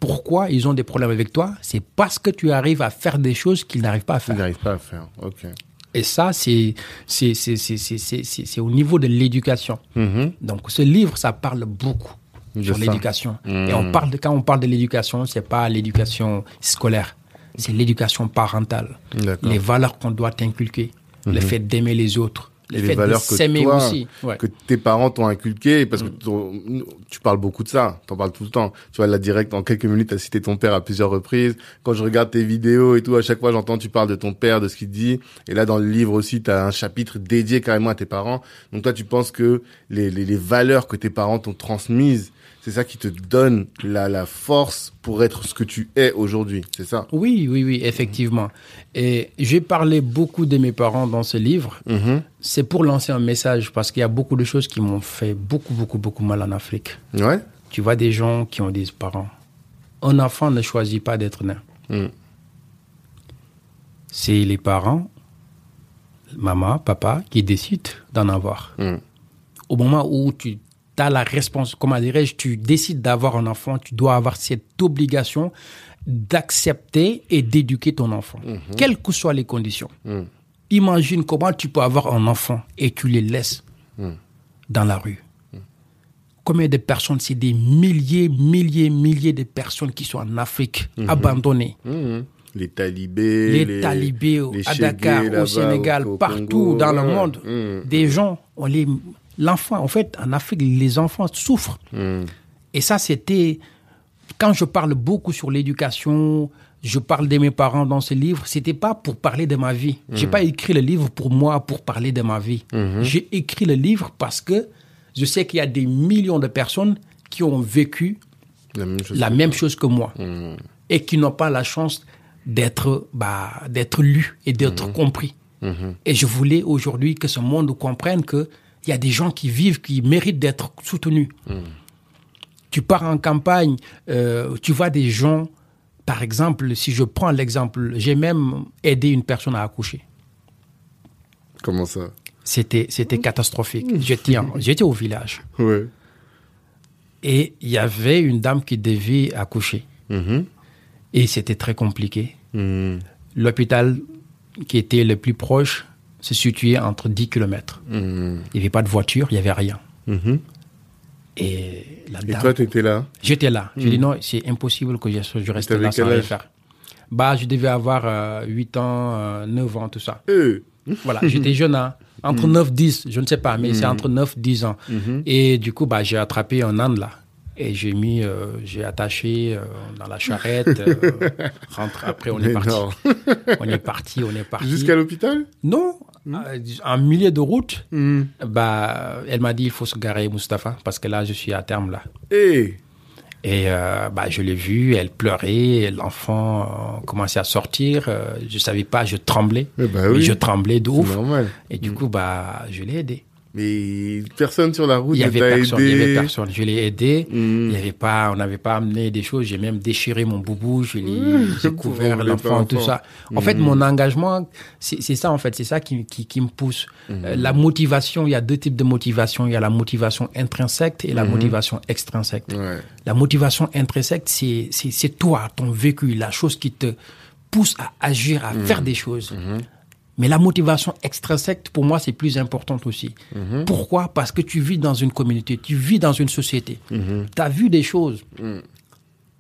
Pourquoi ils ont des problèmes avec toi? C'est parce que tu arrives à faire des choses qu'ils n'arrivent pas à faire. n'arrives pas à faire. Ok. Et ça, c'est c'est c'est c'est c'est c'est c'est- c'est au niveau de l'éducation. Mhm. Donc ce livre, ça parle beaucoup De sur l'éducation. Et on parle de, quand on parle de l'éducation, c'est pas l'éducation scolaire, c'est l'éducation parentale. Les valeurs qu'on doit inculquer, le fait d'aimer les autres, Et les valeurs que toi, aussi. Ouais. que tes parents t'ont inculqué, parce Mm. que ton- tu parles beaucoup de ça, t'en parles tout le temps. Tu vois, là, direct, en quelques minutes, t'as cité ton père à plusieurs reprises. Quand je regarde tes vidéos et tout, à chaque fois, j'entends tu parles de ton père, de ce qu'il dit. Et là, dans le livre aussi, t'as un chapitre dédié carrément à tes parents. Donc toi, tu penses que les, les, les valeurs que tes parents t'ont transmises, c'est ça qui te donne la, la force pour être ce que tu es aujourd'hui, c'est ça? Oui, oui, oui, effectivement. Et j'ai parlé beaucoup de mes parents dans ce livre. Mhm. C'est pour lancer un message parce qu'il y a beaucoup de choses qui m'ont fait beaucoup, beaucoup, beaucoup mal en Afrique. Ouais Tu vois des gens qui ont des parents. Un enfant ne choisit pas d'être nain. Mm. C'est les parents, maman, papa, qui décident d'en avoir. Mm. Au moment où tu as la responsabilité, comment dirais-je, tu décides d'avoir un enfant, tu dois avoir cette obligation d'accepter et d'éduquer ton enfant, quelles que soient les conditions. Mm. Imagine comment tu peux avoir un enfant et tu les laisses dans la rue. Combien de personnes, c'est des milliers, milliers, milliers de personnes qui sont en Afrique, abandonnées. Mhm. Les talibés, Les, talibés les à Dakar, au Sénégal, au partout Congo, dans le monde, Mhm. des gens, on les, l'enfant, en fait, en Afrique, les enfants souffrent. Mhm. Et ça, c'était, quand je parle beaucoup sur l'éducation, je parle de mes parents dans ce livre, c'était pas pour parler de ma vie. J'ai pas écrit le livre pour moi, pour parler de ma vie. J'ai écrit le livre parce que je sais qu'il y a des millions de personnes qui ont vécu La même chose. la que même chose que moi et qui n'ont pas la chance d'être bah, d'être lus et d'être compris. Et je voulais aujourd'hui que ce monde comprenne que il y a des gens qui vivent, qui méritent d'être soutenus. Tu pars en campagne, euh, tu vois des gens, par exemple, si je prends l'exemple, j'ai même aidé une personne à accoucher. Comment ça? C'était, c'était catastrophique. J'étais, en- j'étais au village. Ouais. Et il y avait une dame qui devait accoucher. Mhm. Et c'était très compliqué. Mhm. L'hôpital qui était le plus proche se situait entre 10 km. Mhm. Il n'y avait pas de voiture, il n'y avait rien. Mhm. Et la Et dame, toi, t'étais là j'étais là. J'ai dit non, c'est impossible que je, je reste là sans rien faire. Bah, je devais avoir euh, 8 ans, euh, 9 ans, tout ça. Eh. Voilà, j'étais jeune, hein. entre 9 10, je ne sais pas, mais c'est entre 9 10 ans. Et du coup, bah, j'ai attrapé un âne là. Et j'ai mis, euh, j'ai attaché euh, dans la charrette. euh, rentre, après, on est parti. On est parti, on est parti. Jusqu'à l'hôpital? Non, en milieu de route, Mhm. bah, elle m'a dit il faut se garer, Mustapha, parce que là, je suis à terme là. Eh. Et bah, je l'ai vue, elle pleurait, l'enfant commençait à sortir. je savais pas, je tremblais. Eh bah Mais oui. je tremblais de ouf. normal. Et du coup, bah, je l'ai aidé. Mais personne sur la route Il y avait personne, il y avait personne. Je l'ai aidé. Mhm. Il y avait pas, on n'avait pas amené des choses. J'ai même déchiré mon boubou. Je l'ai Mmh, j'ai couvert l'enfant, tout ça. En fait, mon engagement, c'est ça en fait, c'est ça qui, qui, qui me pousse. Euh, la motivation, il y a deux types de motivation. Il y a la motivation intrinsèque et la motivation extrinsèque. Ouais. La motivation intrinsèque, c'est toi, ton vécu, la chose qui te pousse à agir, à faire des choses. Mais la motivation extrinsèque, pour moi, c'est plus importante aussi. Pourquoi? Parce que tu vis dans une communauté, tu vis dans une société. Tu as vu des choses.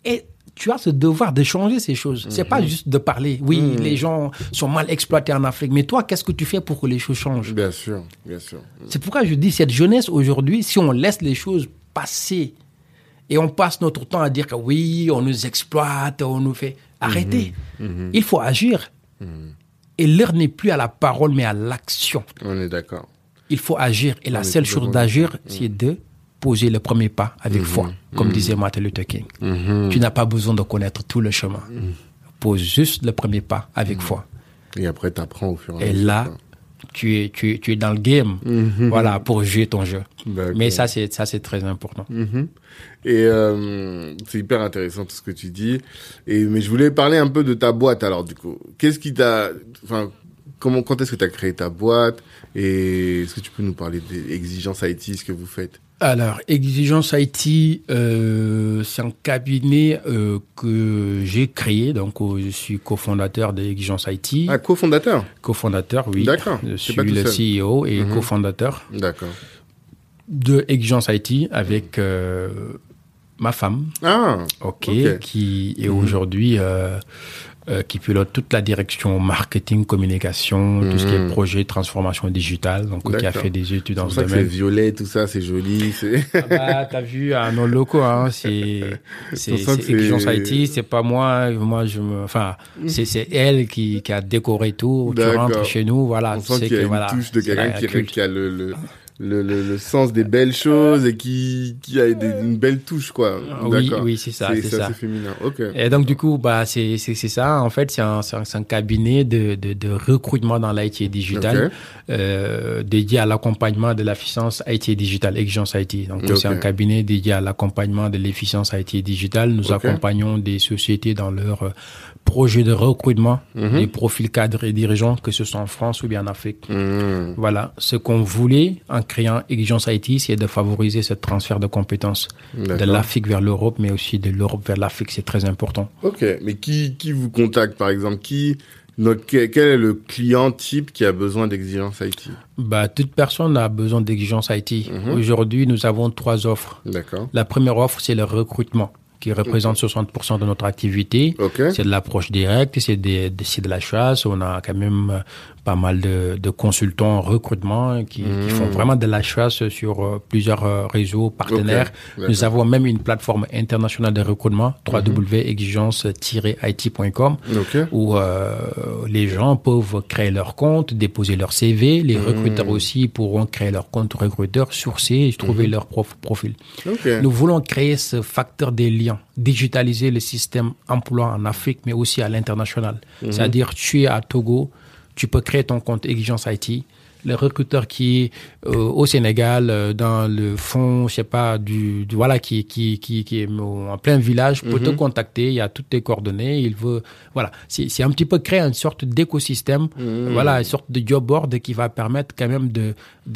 Et tu as ce devoir de changer ces choses. C'est pas juste de parler. Oui, les gens sont mal exploités en Afrique. Mais toi, qu'est-ce que tu fais pour que les choses changent? Bien sûr, bien sûr. c'est pourquoi je dis cette jeunesse aujourd'hui, si on laisse les choses passer et on passe notre temps à dire que oui, on nous exploite, on nous fait. Arrêtez. Il faut agir. Et l'heure n'est plus à la parole, mais à l'action. On est d'accord. Il faut agir. Et la seule chose d'agir, c'est de poser le premier pas Mhm. avec foi, comme disait Martin Luther King. Tu n'as pas besoin de connaître tout le chemin. Mhm. Pose juste le premier pas avec foi. Et après, t'apprends au fur et à Et mesure. là, quoi. tu es, tu, es- tu es dans le game, voilà, pour jouer ton jeu. Mais ça, c'est ça, c'est très important. Mhm. Et euh, c'est hyper intéressant tout ce que tu dis. Et mais je voulais parler un peu de ta boîte alors du coup. Qu'est-ce qui t'a, enfin, comment, quand est-ce que tu as créé ta boîte? Et est-ce que tu peux nous parler des exigences IT, ce que vous faites? Alors, Exigence IT, euh, c'est un cabinet euh, que j'ai créé. Donc, euh, je suis cofondateur d'Exigence IT. Ah, cofondateur? Cofondateur, oui. D'accord, Je suis pas tout le seul. Mhm. CEO et cofondateur D'accord. de Exigence IT avec ma femme, Ah, ok, Ok. qui est aujourd'hui euh, euh, qui pilote toute la direction marketing, communication, tout ce qui est projet transformation digitale, donc qui a fait des études dans ce ça que c'est domaine. violet, tout ça, c'est joli. Ah bah, t'as vu à nos locaux, hein, c'est c'est que c'est pas moi, moi je me, enfin c'est c'est elle qui, qui a décoré tout. Tu rentres chez nous, voilà, on sent qu'il y a que une voilà, touche de quelqu'un qui, a le, le, le, le, le sens des belles choses et qui, qui a des- une belle touche, quoi. Oui, oui, c'est ça, c'est ça. Féminin. Ok. Et donc, du coup, bah, c'est, c'est, c'est ça. En fait, c'est un, c'est un, cabinet de, de, de recrutement dans l'IT digital, Ok. euh, dédié à l'accompagnement de l'efficience IT et digital, Exigence IT. Donc, c'est un cabinet dédié à l'accompagnement de l'efficience IT et digital. Nous accompagnons des sociétés dans leur euh, projet de recrutement Mhm. des profils cadres et dirigeants, que ce soit en France ou bien en Afrique. Mmh. Voilà. Ce qu'on voulait en créant Exigence IT, c'est de favoriser ce transfert de compétences de l'Afrique vers l'Europe, mais aussi de l'Europe vers l'Afrique. C'est très important. Ok, mais qui, qui vous contacte, par exemple? Qui, notre, quel est le client type qui a besoin d'exigence IT Bah, toute personne a besoin d'exigence IT. Mhm. Aujourd'hui, nous avons trois offres. D'accord. La première offre, c'est le recrutement, qui représente 60% de notre activité. Ok. C'est de l'approche directe, c'est des- c'est de la chasse. On a quand même euh, pas mal de, de consultants en recrutement qui, qui font vraiment de la chasse sur euh, plusieurs euh, réseaux partenaires. Nous avons même une plateforme internationale de recrutement, www.exigence-it.com, Ok. où euh, les gens peuvent créer leur compte, déposer leur CV. Les recruteurs aussi pourront créer leur compte recruteur, sourcer et trouver leur prof- profil. Nous voulons créer ce facteur des liens, digitaliser le système emploi en Afrique, mais aussi à l'international. C'est-à-dire, tu es à Togo, tu peux créer ton compte Exigence IT. Le recruteur qui est euh, au Sénégal, euh, dans le fond, je sais pas, du, du- voilà, qui, qui, qui, qui est en plein village, peut te contacter. Il y a toutes tes coordonnées. Il veut, voilà, c'est c'est un petit peu créer une sorte d'écosystème, voilà, une sorte de job board qui va permettre quand même de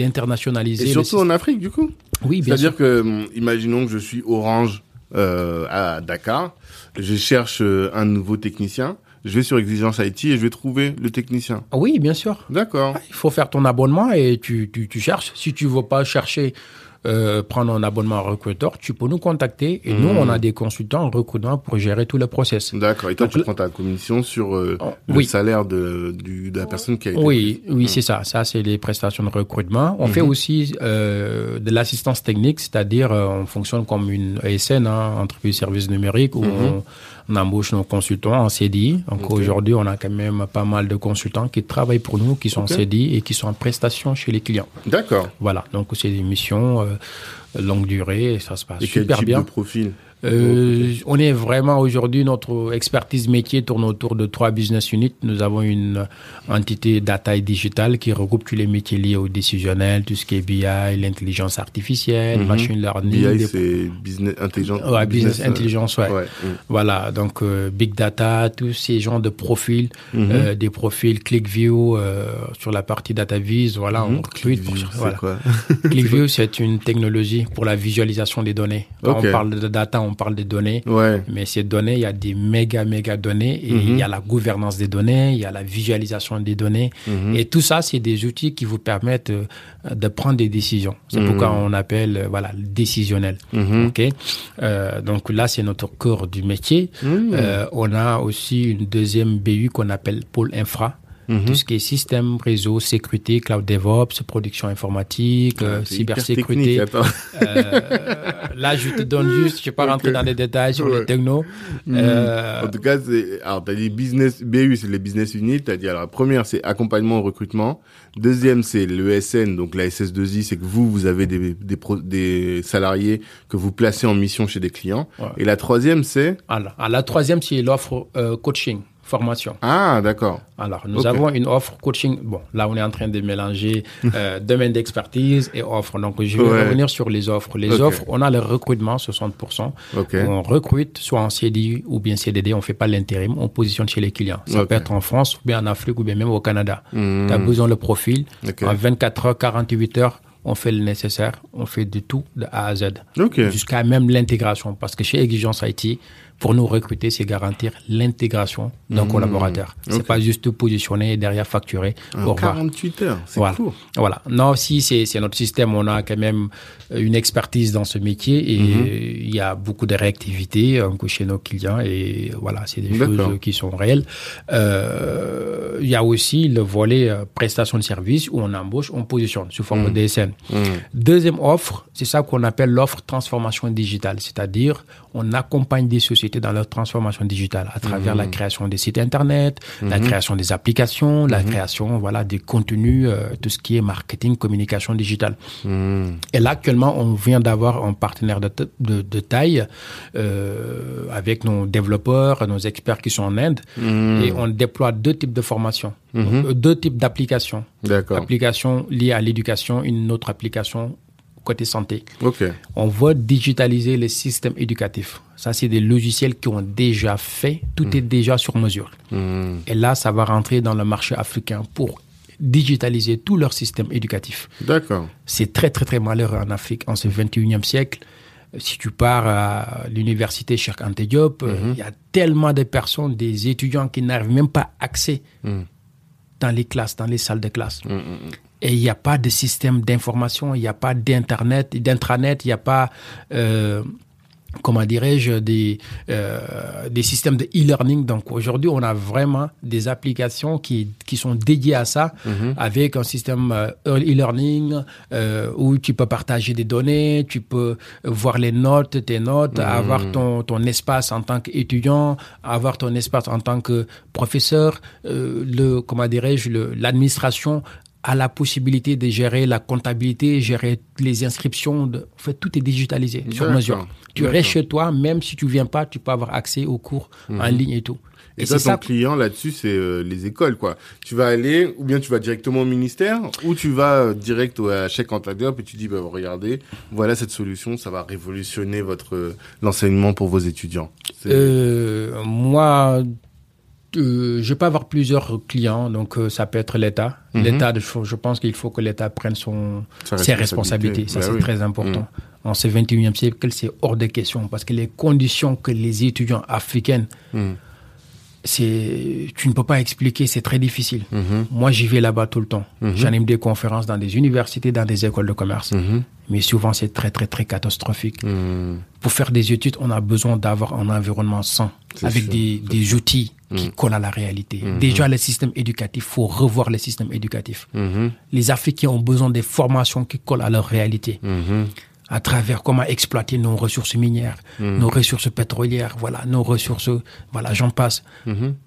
d'internationaliser. Et surtout en Afrique, du coup? oui, bien sûr. C'est-à-dire que, hum, imaginons que je suis Orange euh, à Dakar, je cherche euh, un nouveau technicien, je vais sur Exigence IT et je vais trouver le technicien. Oui, bien sûr. D'accord. Il faut faire ton abonnement et tu, tu, tu cherches. Si tu veux pas chercher, euh, prendre un abonnement recruteur, tu peux nous contacter. Et nous, on a des consultants en recrutement pour gérer tout le process. D'accord. Et toi, Donc, tu prends ta commission sur euh, Oh, le oui. salaire de, du, de la personne qui a été. Oui, oui, c'est ça. Ça, c'est les prestations de recrutement. On fait aussi euh, de l'assistance technique, c'est-à-dire on fonctionne comme une ESN, hein, entreprise de services numériques, où on, on embauche nos consultants en CDI. Donc aujourd'hui, on a quand même pas mal de consultants qui travaillent pour nous, qui sont en CDI et qui sont en prestation chez les clients. D'accord. Voilà, donc c'est des missions euh, longue durée et ça se passe Et quel super type bien. de profil? Euh, on est vraiment aujourd'hui, notre expertise métier tourne autour de trois business units. Nous avons une entité data et digital qui regroupe tous les métiers liés au décisionnel, tout ce qui est BI, l'intelligence artificielle, Mhm. machine learning. BI, des- c'est business intelligence. Ouais, business, euh, intelligence, ouais. ouais. mm. Voilà, donc euh, big data, tous ces genres de profils, Mhm. euh, des profils ClickView sur la partie data vis, voilà, on recrute. ClickView, c'est voilà. une technologie pour la visualisation des données. Quand on parle de data, on parle des données. Ouais. Mais ces données, il y a des méga, méga données et Mhm. il y a la gouvernance des données, il y a la visualisation des données. Mhm. Et tout ça, c'est des outils qui vous permettent euh, de prendre des décisions. C'est Mhm. pourquoi on appelle, euh, voilà, décisionnel. Mhm. OK? Euh, Donc là, c'est notre cœur du métier. Mhm. Euh, on a aussi une deuxième BU qu'on appelle pôle infra. Mhm. Tout ce qui est système, réseau, sécurité, cloud DevOps, production informatique, euh, C'est hyper cybersécurité. Euh, là, je te donne juste, je ne vais pas rentrer Ok. dans les détails sur Ouais. les technos. Euh, En tout cas, alors, t'as dit business, BU, c'est les business units. T'as dit, alors, la première, c'est accompagnement au recrutement. Deuxième, c'est le SN, donc la SS2I, c'est que vous, vous avez des, des, pro- des salariés que vous placez en mission chez des clients. Ouais. Et la troisième, c'est, alors, la troisième, c'est l'offre euh, coaching, formation. ah, d'accord. Alors, nous avons une offre coaching. Bon, là, on est en train de mélanger euh, domaine d'expertise et offre. Donc, je vais Ouais. revenir sur les offres. Les offres, on a le recrutement, 60%. Ok. On recrute soit en CDI ou bien CDD. On fait pas l'intérim. On positionne chez les clients. Ça peut être en France ou bien en Afrique ou bien même au Canada. Mhm. Tu as besoin le profil. En 24 heures, 48 heures, on fait le nécessaire. On fait de tout de A à Z. Ok. Jusqu'à même l'intégration. Parce que chez Exigence IT, pour nous recruter, c'est garantir l'intégration d'un collaborateur. C'est Mmh. Ok. pas juste positionner et derrière facturer. Ah, au revoir. 48 heures, c'est Voilà. court. Voilà. Non, si c'est c'est notre système, on a quand même une expertise dans ce métier et euh, il y a beaucoup de réactivité euh, chez nos clients et voilà, c'est des choses qui sont réelles. Euh, il y a aussi le volet euh, prestation de service où on embauche, on positionne sous forme de DSN. Mhm. Deuxième offre, c'est ça qu'on appelle l'offre transformation digitale, c'est-à-dire on accompagne des sociétés dans leur transformation digitale à travers la création des sites internet, la création des applications, la création voilà des contenus, euh, tout ce qui est marketing, communication digitale. Mhm. Et là actuellement, on vient d'avoir un partenaire de, ta- de, de taille euh, avec nos développeurs, nos experts qui sont en Inde, Mhm. et on déploie deux types de formations, Donc, euh, deux types d'applications D'accord. application liée à l'éducation, une autre application côté santé. On va digitaliser les systèmes éducatifs. Ça, c'est des logiciels qui ont déjà fait. Tout est déjà sur mesure. Mhm. Et là, ça va rentrer dans le marché africain pour digitaliser tout leur système éducatif. D'accord. C'est très, très, très malheureux en Afrique en ce 21e siècle. Si tu pars à l'université Cheikh Anta Diop, euh, il y a tellement de personnes, des étudiants qui n'arrivent même pas accès dans les classes, dans les salles de classe. Et il n'y a pas de système d'information, il n'y a pas d'internet, d'intranet, il n'y a pas euh, comment dirais-je, des, euh, des systèmes de e-learning. Donc aujourd'hui, on a vraiment des applications qui, qui sont dédiées à ça, Mhm. avec un système e-learning euh, où tu peux partager des données, tu peux voir les notes, tes notes, Mhm. avoir ton, ton espace en tant qu'étudiant, avoir ton espace en tant que professeur, euh, le, comment dirais-je, le- l'administration a la possibilité de gérer la comptabilité, gérer les inscriptions. De... En fait, tout est digitalisé sur mesure. Tu restes chez toi, même si tu viens pas, tu peux avoir accès aux cours en ligne et tout. Mhm. Et, toi, c'est ton ça. client là-dessus, c'est euh, les écoles, quoi. Tu vas aller, ou bien tu vas directement au ministère, ou tu vas euh, direct au, à chaque candidat, puis tu dis, bah, regardez, voilà cette solution, ça va révolutionner votre euh, l'enseignement pour vos étudiants. Euh, moi, euh, je peux avoir plusieurs clients, donc euh, ça peut être l'État. Mhm. L'État, je, pense qu'il faut que l'État prenne son, ses responsabilité. responsabilités. Ça, Bah c'est oui. très important. En ce 21e siècle, c'est hors de question parce que les conditions que les étudiants africains, Mhm. c'est, tu ne peux pas expliquer, c'est très difficile. Mhm. Moi, j'y vais là-bas tout le temps. Mhm. J'anime des conférences dans des universités, dans des écoles de commerce. Mais souvent, c'est très, très, très catastrophique. Mhm. Pour faire des études, on a besoin d'avoir un environnement sain, avec sûr, des, des outils qui collent à la réalité. Déjà, le système éducatif, faut revoir le système éducatif. Mhm. Les Africains ont besoin des formations qui collent à leur réalité, à travers comment exploiter nos ressources minières, nos ressources pétrolières, voilà, nos ressources, voilà, j'en passe.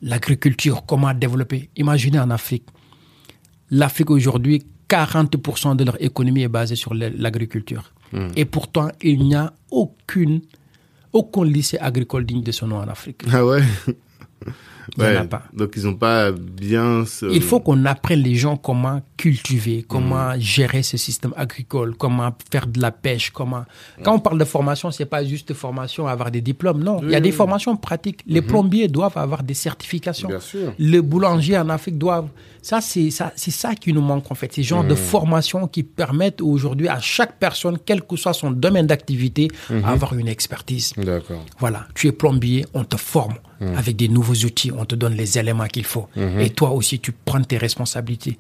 L'agriculture, comment développer? Imaginez en Afrique. L'Afrique aujourd'hui, 40% de leur économie est basée sur l'agriculture. Et pourtant, il n'y a aucune, aucun lycée agricole digne de son nom en Afrique. Ah ouais? Il y en a Ouais. pas. Donc ils ont pas bien. Ce... Il faut qu'on apprenne les gens comment cultiver, comment gérer ce système agricole, comment faire de la pêche, comment. Quand on parle de formation, c'est pas juste formation, avoir des diplômes. Non, il y a des formations pratiques. Les plombiers doivent avoir des certifications. Bien sûr. Les boulangers en Afrique doivent. Ça, c'est ça, c'est ça qui nous manque en fait. Ces genres de formations qui permettent aujourd'hui à chaque personne, quel que soit son domaine d'activité, avoir une expertise. D'accord. Voilà, tu es plombier, on te forme avec des nouveaux outils, on te donne les éléments qu'il faut. Et toi aussi, tu prends tes responsabilités.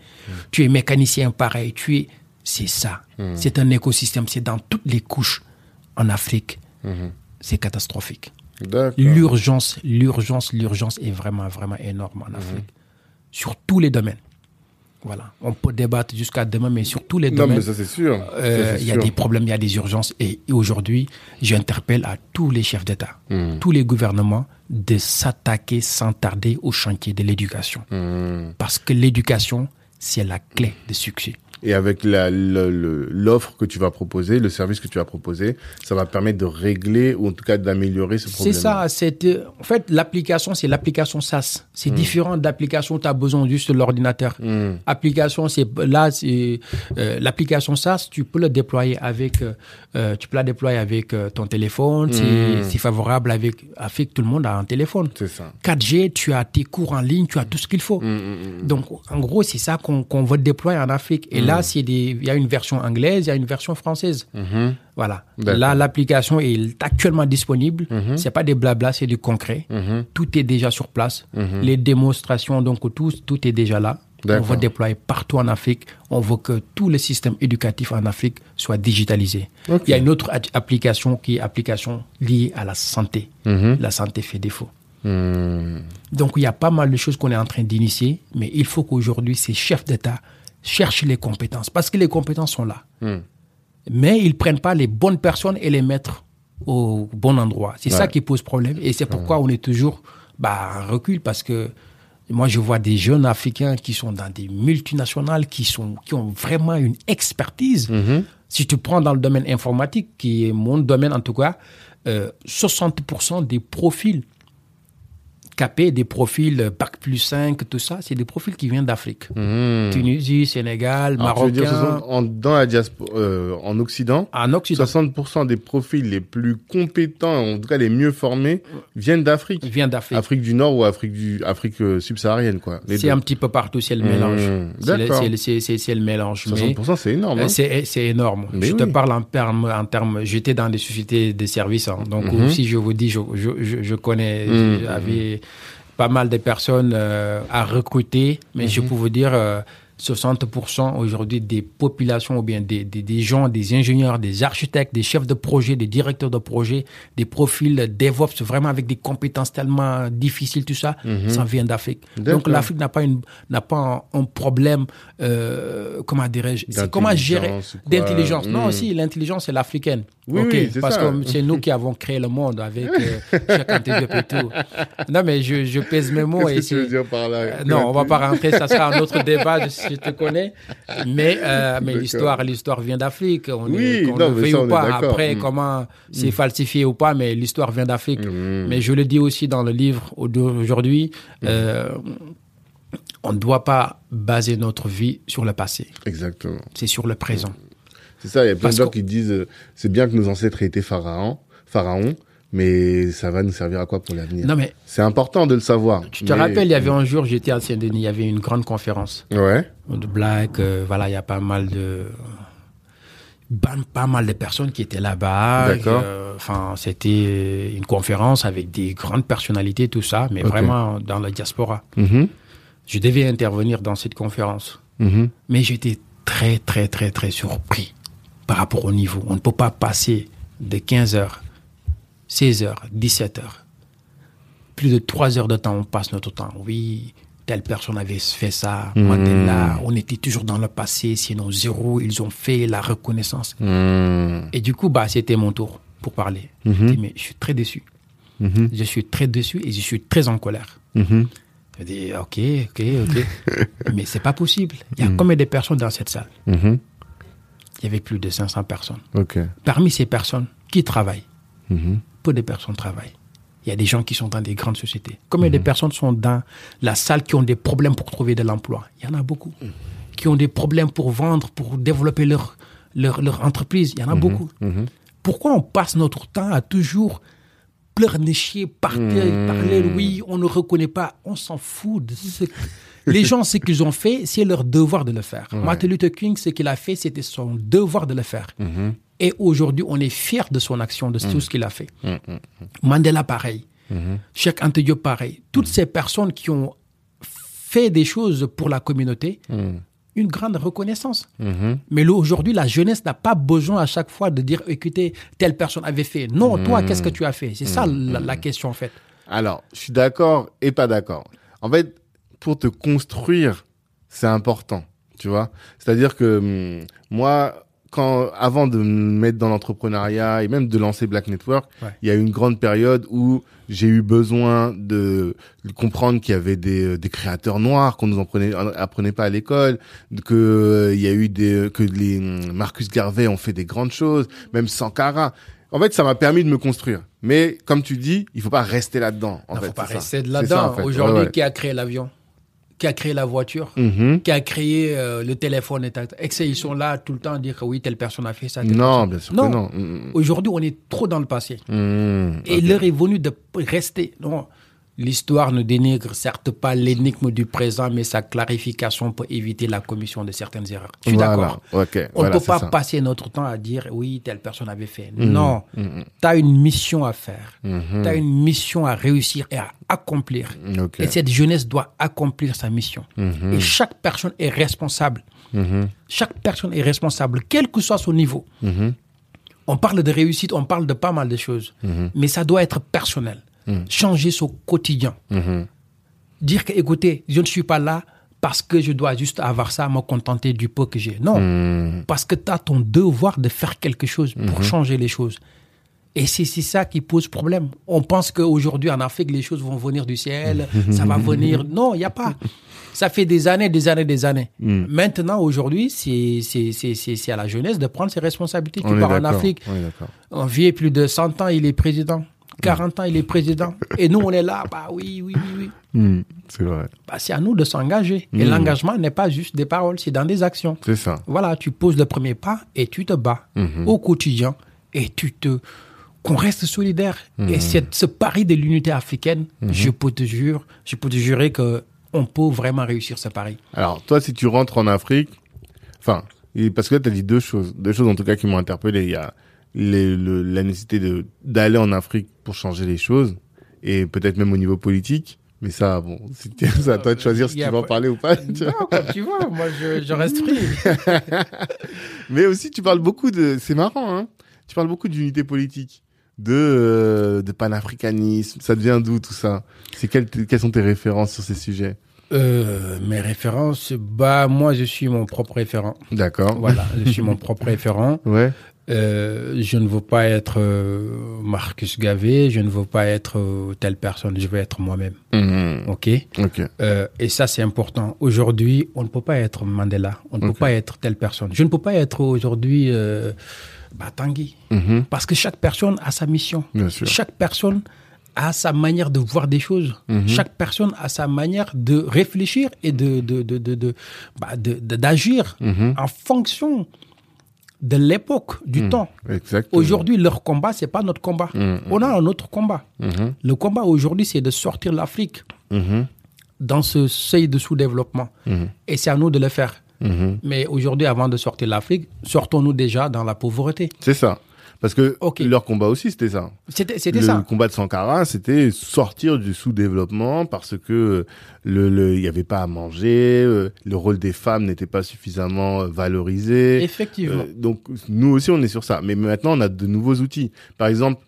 Tu es mécanicien pareil, tu es... C'est ça. C'est un écosystème, c'est dans toutes les couches en Afrique. C'est catastrophique. L'urgence, l'urgence, l'urgence est vraiment, vraiment énorme en Afrique. Sur tous les domaines. Voilà. On peut débattre jusqu'à demain, mais sur tous les Non, domaines. mais ça c'est sûr. Euh, il y a des problèmes, il y a des urgences. Et, et aujourd'hui, j'interpelle à tous les chefs d'État, Hmm. tous les gouvernements, de s'attaquer sans tarder au chantier de l'éducation. Hmm. Parce que l'éducation, c'est la clé de succès. Et avec l'offre que tu vas proposer, le service que tu vas proposer, ça va permettre de régler ou en tout cas d'améliorer ce C'est problème. ça. C'est, en fait, l'application, c'est l'application SaaS. C'est différent de l'application où tu as besoin juste de l'ordinateur. Hmm. Application, c'est là, c'est euh, l'application SaaS. Tu peux le déployer avec, euh, euh, tu peux la déployer avec euh, ton téléphone. C'est, c'est favorable avec, avec tout le monde a un téléphone. C'est ça. 4G, tu as tes cours en ligne, tu as tout ce qu'il faut. Donc, en gros, c'est ça qu'on qu'on veut déployer en Afrique. Et là, c'est des, il y a une version anglaise, il y a une version française. Voilà. D'accord. Là, l'application est actuellement disponible. C'est pas des blabla, c'est du concret. Tout est déjà sur place. Les démonstrations, donc tout, tout est déjà là. On va déployer partout en Afrique. On veut que tout le système éducatif en Afrique soit digitalisé. Il y a une autre application qui est application liée à la santé. La santé fait défaut. Hmm. Donc il y a pas mal de choses qu'on est en train d'initier, mais il faut qu'aujourd'hui ces chefs d'État cherchent les compétences, parce que les compétences sont là. Hmm. Mais ils prennent pas les bonnes personnes et les mettre au bon endroit. C'est ça qui pose problème, et c'est pourquoi on est toujours bah, en recul, parce que moi je vois des jeunes Africains qui sont dans des multinationales, qui, sont, qui ont vraiment une expertise. Si tu prends dans le domaine informatique, qui est mon domaine en tout cas, euh, 60% des profils capés, des profils euh, Bac plus 5, tout ça, c'est des profils qui viennent d'Afrique. Hmm. Tunisie, Sénégal, Alors, tu veux dire, Marocain. 60 en, dans la diaspora, euh, en Occident, En Occident, 60% des profils les plus compétents, en tout cas les mieux formés, viennent d'Afrique. viennent d'Afrique. Afrique du Nord ou Afrique du Afrique euh, subsaharienne quoi. C'est un petit peu partout, c'est le Mmh, mélange. Le- d'accord. c'est le- C'est c'est- c'est le mélange. Mais 60% c'est énorme. euh, Hein. c'est c'est énorme. Mais je te parle en termes, en termes. J'étais dans des sociétés de services, hein. donc Mhm. si je vous dis, je, je, je, je connais, Mhm. j'avais pas mal de personnes euh, à recruter, mais je Mhm. peux vous dire, euh, 60% aujourd'hui des populations ou bien des, des, des, gens, des ingénieurs, des architectes, des chefs de projet, des directeurs de projet, des profils DevOps vraiment avec des compétences tellement difficiles, tout ça, ça vient d'Afrique. Donc l'Afrique n'a pas une pas un, un problème, euh, comment dirais-je, c'est comment gérer D'intelligence. Non, aussi l'intelligence c'est l'africaine. Oui, parce ça. que c'est nous qui avons créé le monde avec euh, chaque tout. Non, mais je, je pèse mes mots. Qu'est-ce que tu veux dire par là? Euh, non, on va pas rentrer, ça sera un autre débat, je, je te connais. Mais, euh, mais l'histoire, l'histoire vient d'Afrique. On Oui, est, qu'on non, le ça, on ou pas. Après, Mm. comment c'est falsifié ou pas, mais l'histoire vient d'Afrique. Mm. Mais je le dis aussi dans le livre d'aujourd'hui, euh, on ne doit pas baser notre vie sur le passé. Exactement. C'est sur le présent. C'est ça, il y a plein de gens qui disent euh, c'est bien que nos ancêtres aient été pharaons, pharaons, mais ça va nous servir à quoi pour l'avenir? Non, mais C'est important de le savoir. tu te mais- rappelles, il y avait un jour, j'étais à Saint-Denis, il y avait une grande conférence. Ouais. de blagues. euh, voilà, il y a pas mal de pas, mal de personnes qui étaient là-bas. D'accord. Euh, Enfin, c'était une conférence avec des grandes personnalités, tout ça, mais vraiment dans la diaspora. Mhm. Je devais intervenir dans cette conférence, Mhm. mais j'étais très, très, très, très surpris par rapport au niveau. On ne peut pas passer de 15h, 16h, 17h. Plus de 3 heures de temps, on passe notre temps. Oui, telle personne avait fait ça, Mandela, on était toujours dans le passé, sinon zéro, ils ont fait la reconnaissance. Mhm. Et du coup, bah, c'était mon tour pour parler. Je dis, mais je suis très déçu. Je suis très déçu et je suis très en colère. Je dis, ok, ok, ok. mais c'est pas possible. Il y a combien de personnes dans cette salle? Il y avait plus de 500 personnes. Parmi ces personnes, qui travaillent Mhm. Peu de personnes travaillent. Il y a des gens qui sont dans des grandes sociétés. Combien de personnes sont dans la salle qui ont des problèmes pour trouver de l'emploi? Il y en a beaucoup. Qui ont des problèmes pour vendre, pour développer leur, leur, leur entreprise. Il y en a beaucoup. Mhm. Pourquoi on passe notre temps à toujours pleurnicher, parler, parler, oui, on ne reconnaît pas, on s'en fout. de ce que- Les gens, ce qu'ils ont fait, c'est leur devoir de le faire. Martin Luther King, ce qu'il a fait, c'était son devoir de le faire. Et aujourd'hui, on est fiers de son action, de tout ce qu'il a fait. Mandela, pareil. Cheikh Anta Diop, pareil. Toutes ces personnes qui ont fait des choses pour la communauté, une grande reconnaissance. Mhm. Mais aujourd'hui, la jeunesse n'a pas besoin à chaque fois de dire, écoutez, telle personne avait fait. Non, toi, qu'est-ce que tu as fait? C'est ça la, la question, en fait. Alors, je suis d'accord et pas d'accord. En fait, pour te construire, c'est important, tu vois. C'est-à-dire que hum, moi, quand avant de me mettre dans l'entrepreneuriat et même de lancer Black Network, Ouais. il y a eu une grande période où j'ai eu besoin de, comprendre qu'il y avait des, euh, des créateurs noirs qu'on nous apprenait, apprenait pas à l'école, que euh, il y a eu des que les hum, Marcus Garvey ont fait des grandes choses, même Sankara. En fait, ça m'a permis de me construire. Mais comme tu dis, il faut pas rester là-dedans. En Il ne fait, faut pas rester là-dedans. en fait. Aujourd'hui, Ouais, ouais. qui a créé l'avion? Qui a créé la voiture Mhm. Qui a créé euh, le téléphone et Ils sont là tout le temps à dire que oui, telle personne a fait ça. telle Non, personne- bien sûr Non. non. Mhm. Aujourd'hui, on est trop dans le passé. Mhm. Et l'heure est venue de rester. Non, l'histoire ne dénigre certes pas l'énigme du présent, mais sa clarification peut éviter la commission de certaines erreurs. Je suis Voilà. d'accord. On voilà, ne peut pas ça. passer notre temps à dire oui, telle personne avait fait. Non, tu as une mission à faire. Mhm. Tu as une mission à réussir et à accomplir. Ok. Et cette jeunesse doit accomplir sa mission. Mhm. Et chaque personne est responsable. Mhm. Chaque personne est responsable, quel que soit son niveau. On parle de réussite, on parle de pas mal de choses. Mais ça doit être personnel. Changer son quotidien. Mhm. Dire que, écoutez, je ne suis pas là parce que je dois juste avoir ça, me contenter du peu que j'ai. Non. Mhm. Parce que tu as ton devoir de faire quelque chose pour changer les choses. Et c'est ça qui pose problème. On pense qu'aujourd'hui, en Afrique, les choses vont venir du ciel, ça va venir. Non, il n'y a pas. Ça fait des années, des années, des années. Maintenant, aujourd'hui, c'est c'est- c'est- c'est- c'est à la jeunesse de prendre ses responsabilités. On tu pars en. Afrique, On on vit plus de 100 ans, il est président. 40 ans, il est président. Et nous, on est là, bah oui, oui, oui, oui. Mhm. C'est vrai. Bah, c'est à nous de s'engager. Et l'engagement n'est pas juste des paroles, c'est dans des actions. C'est ça. Voilà, tu poses le premier pas et tu te bats au quotidien et tu te qu'on reste solidaire. Et cette, ce pari de l'unité africaine, je peux te jurer, je peux te jurer que on peut vraiment réussir ce pari. Alors, toi, si tu rentres en Afrique, enfin, parce que là, tu as dit deux choses, deux choses en tout cas qui m'ont interpellé. Il y a les- le- la nécessité d'aller en Afrique pour changer les choses, et peut-être même au niveau politique, Mais ça, bon, c'est à toi de choisir si tu vas en parler ou pas. tu vois. Non, comme tu vois, moi je, je reste free. Mais aussi, tu parles beaucoup de. C'est marrant, hein. Tu parles beaucoup d'unité politique, de, euh, de panafricanisme. Ça devient d'où tout ça? C'est quelles, quelles sont tes références sur ces sujets? Euh, mes références, bah moi je suis mon propre référent. D'accord. Voilà, je suis mon propre référent. Ouais. Euh, je ne veux pas être euh, Marcus Gavé, je ne veux pas être euh, telle personne, je veux être moi-même. Mhm. Ok? Euh, et ça c'est important. Aujourd'hui, on ne peut pas être Mandela, on ne peut pas être telle personne. Je ne peux pas être aujourd'hui euh, Batangi, Mhm. parce que chaque personne a sa mission. Bien sûr. Chaque personne a sa manière de voir des choses. Mhm. Chaque personne a sa manière de réfléchir et de de de de de- bah, d'agir en fonction de l'époque, du temps. Exactement. Aujourd'hui, leur combat, c'est pas notre combat. Mhm. On a un autre combat. Le combat aujourd'hui, c'est de sortir l'Afrique dans ce seuil de sous-développement. Et c'est à nous de le faire. Mais aujourd'hui, avant de sortir l'Afrique, sortons-nous déjà dans la pauvreté. C'est ça. Parce que leur combat aussi, c'était ça. C'était c'était le ça. combat de Sankara, c'était sortir du sous-développement parce que le, le, il y avait pas à manger, euh, le rôle des femmes n'était pas suffisamment valorisé. Effectivement. Euh, donc nous aussi on est sur ça. Mais maintenant on a de nouveaux outils. Par exemple,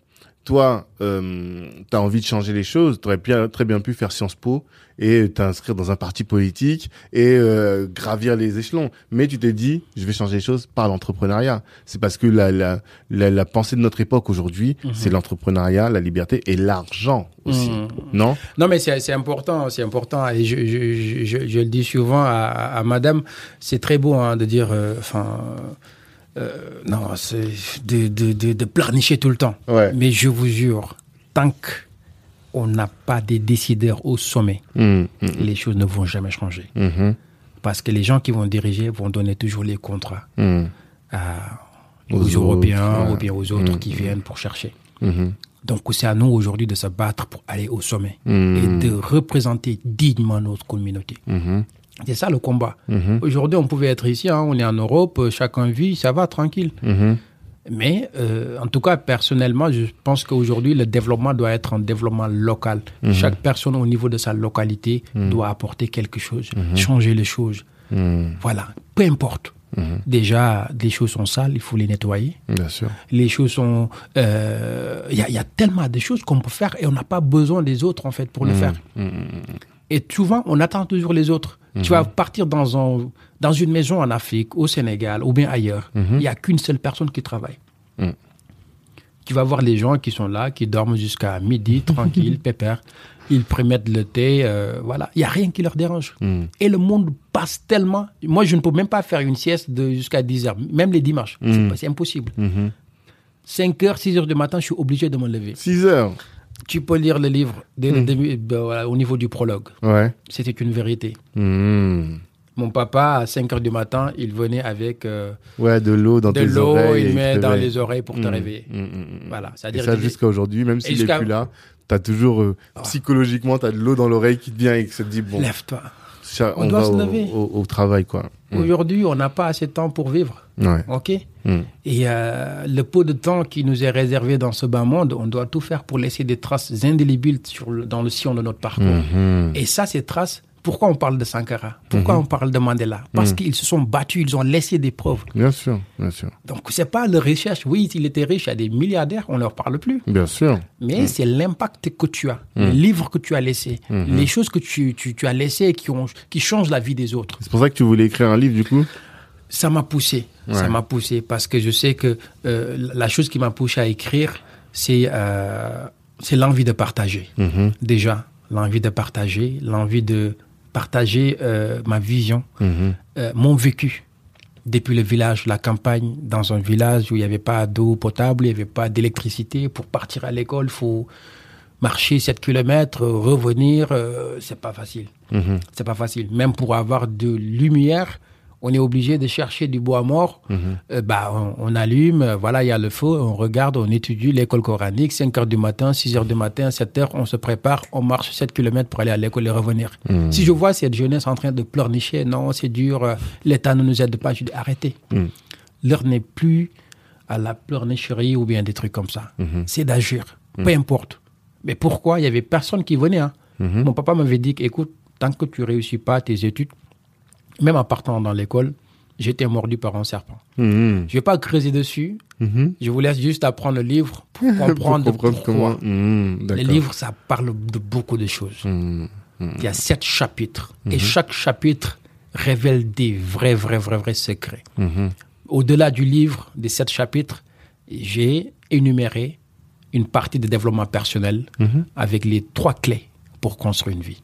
toi, euh, tu as envie de changer les choses, tu aurais bien, très bien pu faire Sciences Po et t'inscrire dans un parti politique et euh, gravir les échelons. Mais tu t'es dit, je vais changer les choses par l'entrepreneuriat. C'est parce que la, la, la, la pensée de notre époque aujourd'hui, c'est l'entrepreneuriat, la liberté et l'argent aussi. Mhm. Non? Non, mais c'est c'est important, c'est important. Et je, je, je, je, je le dis souvent à, à madame, c'est très beau hein, de dire, euh, enfin, euh, non, c'est de, de, de, de pleurnicher tout le temps. Ouais. Mais je vous jure, tant qu'on n'a pas des décideurs au sommet, Mhm, mhm, les choses ne vont jamais changer. Parce que les gens qui vont diriger vont donner toujours les contrats à- Aux aux, Européens autres, ou bien aux autres qui viennent pour chercher. Donc c'est à nous aujourd'hui de se battre pour aller au sommet et de représenter dignement notre communauté. Mhm, C'est ça le combat. mhm, Aujourd'hui, on pouvait être ici, hein, on est en Europe, euh, chacun vit, ça va tranquille. mhm. Mais euh, en tout cas, personnellement, je pense qu'aujourd'hui, le développement doit être un développement local. Chaque personne au niveau de sa localité doit apporter quelque chose, changer les choses. Mhm. Voilà, peu importe. Mhm. Déjà, les choses sont sales, il faut les nettoyer. Bien sûr. Les choses sont... euh, Il y, a, il y a tellement de choses qu'on peut faire et on n'a pas besoin des autres, en fait, pour le faire. Mhm. Et souvent, on attend toujours les autres. Tu vas partir dans, un, dans une maison en Afrique, au Sénégal ou bien ailleurs. Il n'y a qu'une seule personne qui travaille. Mhm. Tu vas voir les gens qui sont là, qui dorment jusqu'à midi, tranquille, pépère. Ils prémettent le thé, euh, voilà. Il n'y a rien qui leur dérange. Mhm. Et le monde passe tellement. Moi, je ne peux même pas faire une sieste de jusqu'à 10 heures, même les dimanches. C'est Mhm. C'est impossible. Mhm. 5 heures, 6 heures du matin, je suis obligé de me lever. 6 heures. Tu peux lire le livre dès le début, ben, voilà, au niveau du prologue. Ouais. C'était une vérité. Mhm. Mon papa, à 5 heures du matin, il venait avec euh, Ouais, de l'eau dans de tes l'eau, oreilles. il met dans les oreilles pour te Mhm. réveiller. Voilà, ça que- jusqu'à aujourd'hui, même s'il est jusqu'à- Ah. plus là, t'as toujours euh, psychologiquement, t'as de l'eau dans l'oreille qui te vient et qui se te dit bon, lève-toi. ça, On on, doit va se au, lever. au- au travail quoi. Mhm. Aujourd'hui, on n'a pas assez de temps pour vivre. Ouais. OK Mhm. Et euh, le peu de temps qui nous est réservé dans ce bas monde, on doit tout faire pour laisser des traces indélébiles sur le- dans le sillon de notre parcours. Mhm. Et ça, ces traces, pourquoi on parle de Sankara? Pourquoi on parle de Mandela? Parce qu'ils se sont battus, ils ont laissé des preuves. Bien sûr, bien sûr, Donc, c'est pas leur recherche. Oui, il était riche, il y a des milliardaires, on leur parle plus. bien sûr. Mais c'est l'impact que tu as, les livres que tu as laissés, les choses que tu, tu, tu as laissées qui, ont, qui changent la vie des autres. C'est pour ça que tu voulais écrire un livre du coup? Ça m'a poussé. Ça m'a poussé parce que je sais que euh, la chose qui m'a poussé à écrire, c'est euh, l'envie de partager. Mhm. Déjà, l'envie de partager, l'envie de partager euh, ma vision, Mhm. euh, mon vécu. Depuis le village, la campagne, dans un village où il n'y avait pas d'eau potable, il n'y avait pas d'électricité. Pour partir à l'école, il faut marcher 7 km, revenir. euh, c'est pas facile. Mhm. C'est pas facile. Même pour avoir de lumière, on est obligé de chercher du bois mort. Euh, bah, on, on allume, euh, voilà, il y a le feu, on regarde, on étudie l'école coranique, 5 heures du matin, 6 heures du matin, 7 heures, on se prépare, on marche 7 km pour aller à l'école et revenir. Si je vois cette jeunesse en train de pleurnicher, non, c'est dur, euh, l'État ne nous aide pas, je dis arrêtez. Mhm. L'heure n'est plus à la pleurnicherie ou bien des trucs comme ça. C'est d'agir, peu importe. Mais pourquoi? Il y avait personne qui venait. Hein. Mon papa m'avait dit écoute, tant que tu réussis pas tes études, même en partant dans l'école, j'étais mordu par un serpent. Mhm. Je vais pas creuser dessus. Mhm. Je vous laisse juste apprendre le livre pour comprendre, Pour comprendre pourquoi. comment. Mhm, Les d'accord. livres, ça parle de beaucoup de choses. Mhm. Il y a sept chapitres. Et chaque chapitre révèle des vrais, vrais, vrais, vrais secrets. Au-delà du livre, des sept chapitres, j'ai énuméré une partie de développement personnel avec les trois clés pour construire une vie.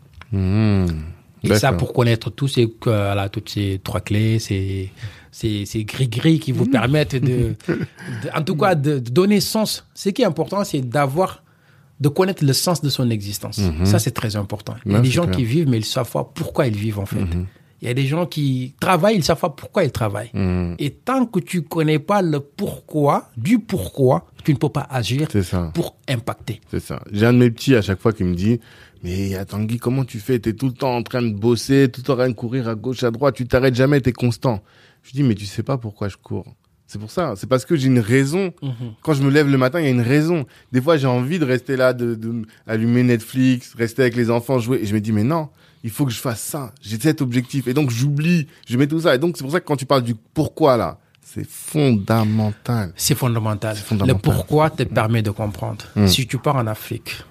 Et ça, pour connaître tous ces, que, voilà, toutes ces trois clés, ces, ces, ces gris-gris qui vous permettent de, de- en tout cas, de, de donner sens. Ce qui est important, c'est d'avoir, de connaître le sens de son existence. Ça, c'est très important. Il y a des gens clair. qui vivent, mais ils savent pas pourquoi ils vivent, en fait. Il y a des gens qui travaillent, ils savent pas pourquoi ils travaillent. Mhm. Et tant que tu connais pas le pourquoi, du pourquoi, tu ne peux pas agir ça. pour impacter. C'est ça. J'ai un de mes petits à chaque fois qui me dit Mais attends, Guy, comment tu fais? T'es tout le temps en train de bosser, tout le temps en train de courir à gauche, à droite, tu t'arrêtes jamais, t'es constant. Je dis Mais tu sais pas pourquoi je cours. C'est pour ça. C'est parce que j'ai une raison. Quand je me lève le matin, il y a une raison. Des fois, j'ai envie de rester là, de, de allumer Netflix, rester avec les enfants, jouer. Et je me dis Mais non, il faut que je fasse ça. J'ai cet objectif. Et donc, j'oublie. Je mets tout ça. Et donc, c'est pour ça que quand tu parles du pourquoi, là, c'est fondamental. C'est fondamental. fondamental. Le pourquoi te permet de comprendre. Si tu pars en Afrique,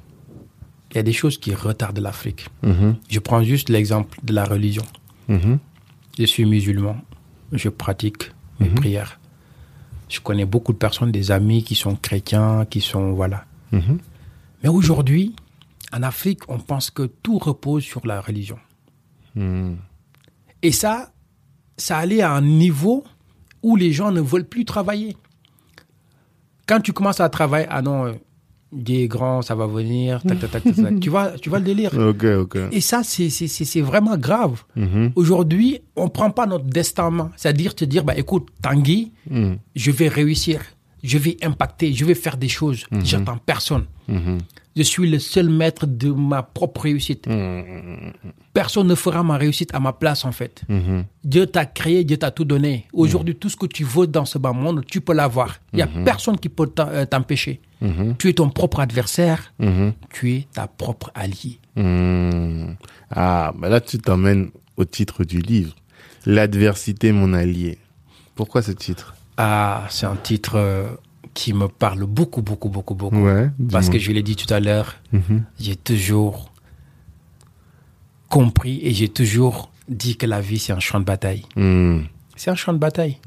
il y a des choses qui retardent l'Afrique. Mhm. Je prends juste l'exemple de la religion. Mhm. Je suis musulman, je pratique mes prières. Je connais beaucoup de personnes, des amis qui sont chrétiens, qui sont voilà. Mhm. Mais aujourd'hui, en Afrique, on pense que tout repose sur la religion. Et ça, ça allait à un niveau où les gens ne veulent plus travailler. Quand tu commences à travailler, ah non, euh, Dieu est grand, ça va venir, tac, tac, tac, tac, tac. tu, vois, tu vois le délire. Et ça, c'est- c'est c'est- c'est vraiment grave. Mhm. Aujourd'hui, on prend pas notre destin en main. C'est-à-dire te dire, bah, écoute, Tanguy, Mhm. je vais réussir, je vais impacter, je vais faire des choses. J'attends personne. Mhm. Je suis le seul maître de ma propre réussite. Mhm. Personne ne fera ma réussite à ma place, en fait. Dieu t'a créé, Dieu t'a tout donné. Aujourd'hui, tout ce que tu veux dans ce bas monde, tu peux l'avoir. Il n'y a personne qui peut euh, t'empêcher. Mhm. Tu es ton propre adversaire, Mhm. tu es ta propre allié. Mhm. Ah, bah là, tu t'emmènes au titre du livre. L'adversité, mon allié. Pourquoi ce titre? Ah, c'est un titre euh, qui me parle beaucoup, beaucoup, beaucoup, beaucoup. Ouais. Parce que je l'ai dit tout à l'heure, j'ai toujours compris et j'ai toujours dit que la vie, c'est un champ de bataille. C'est un champ de bataille.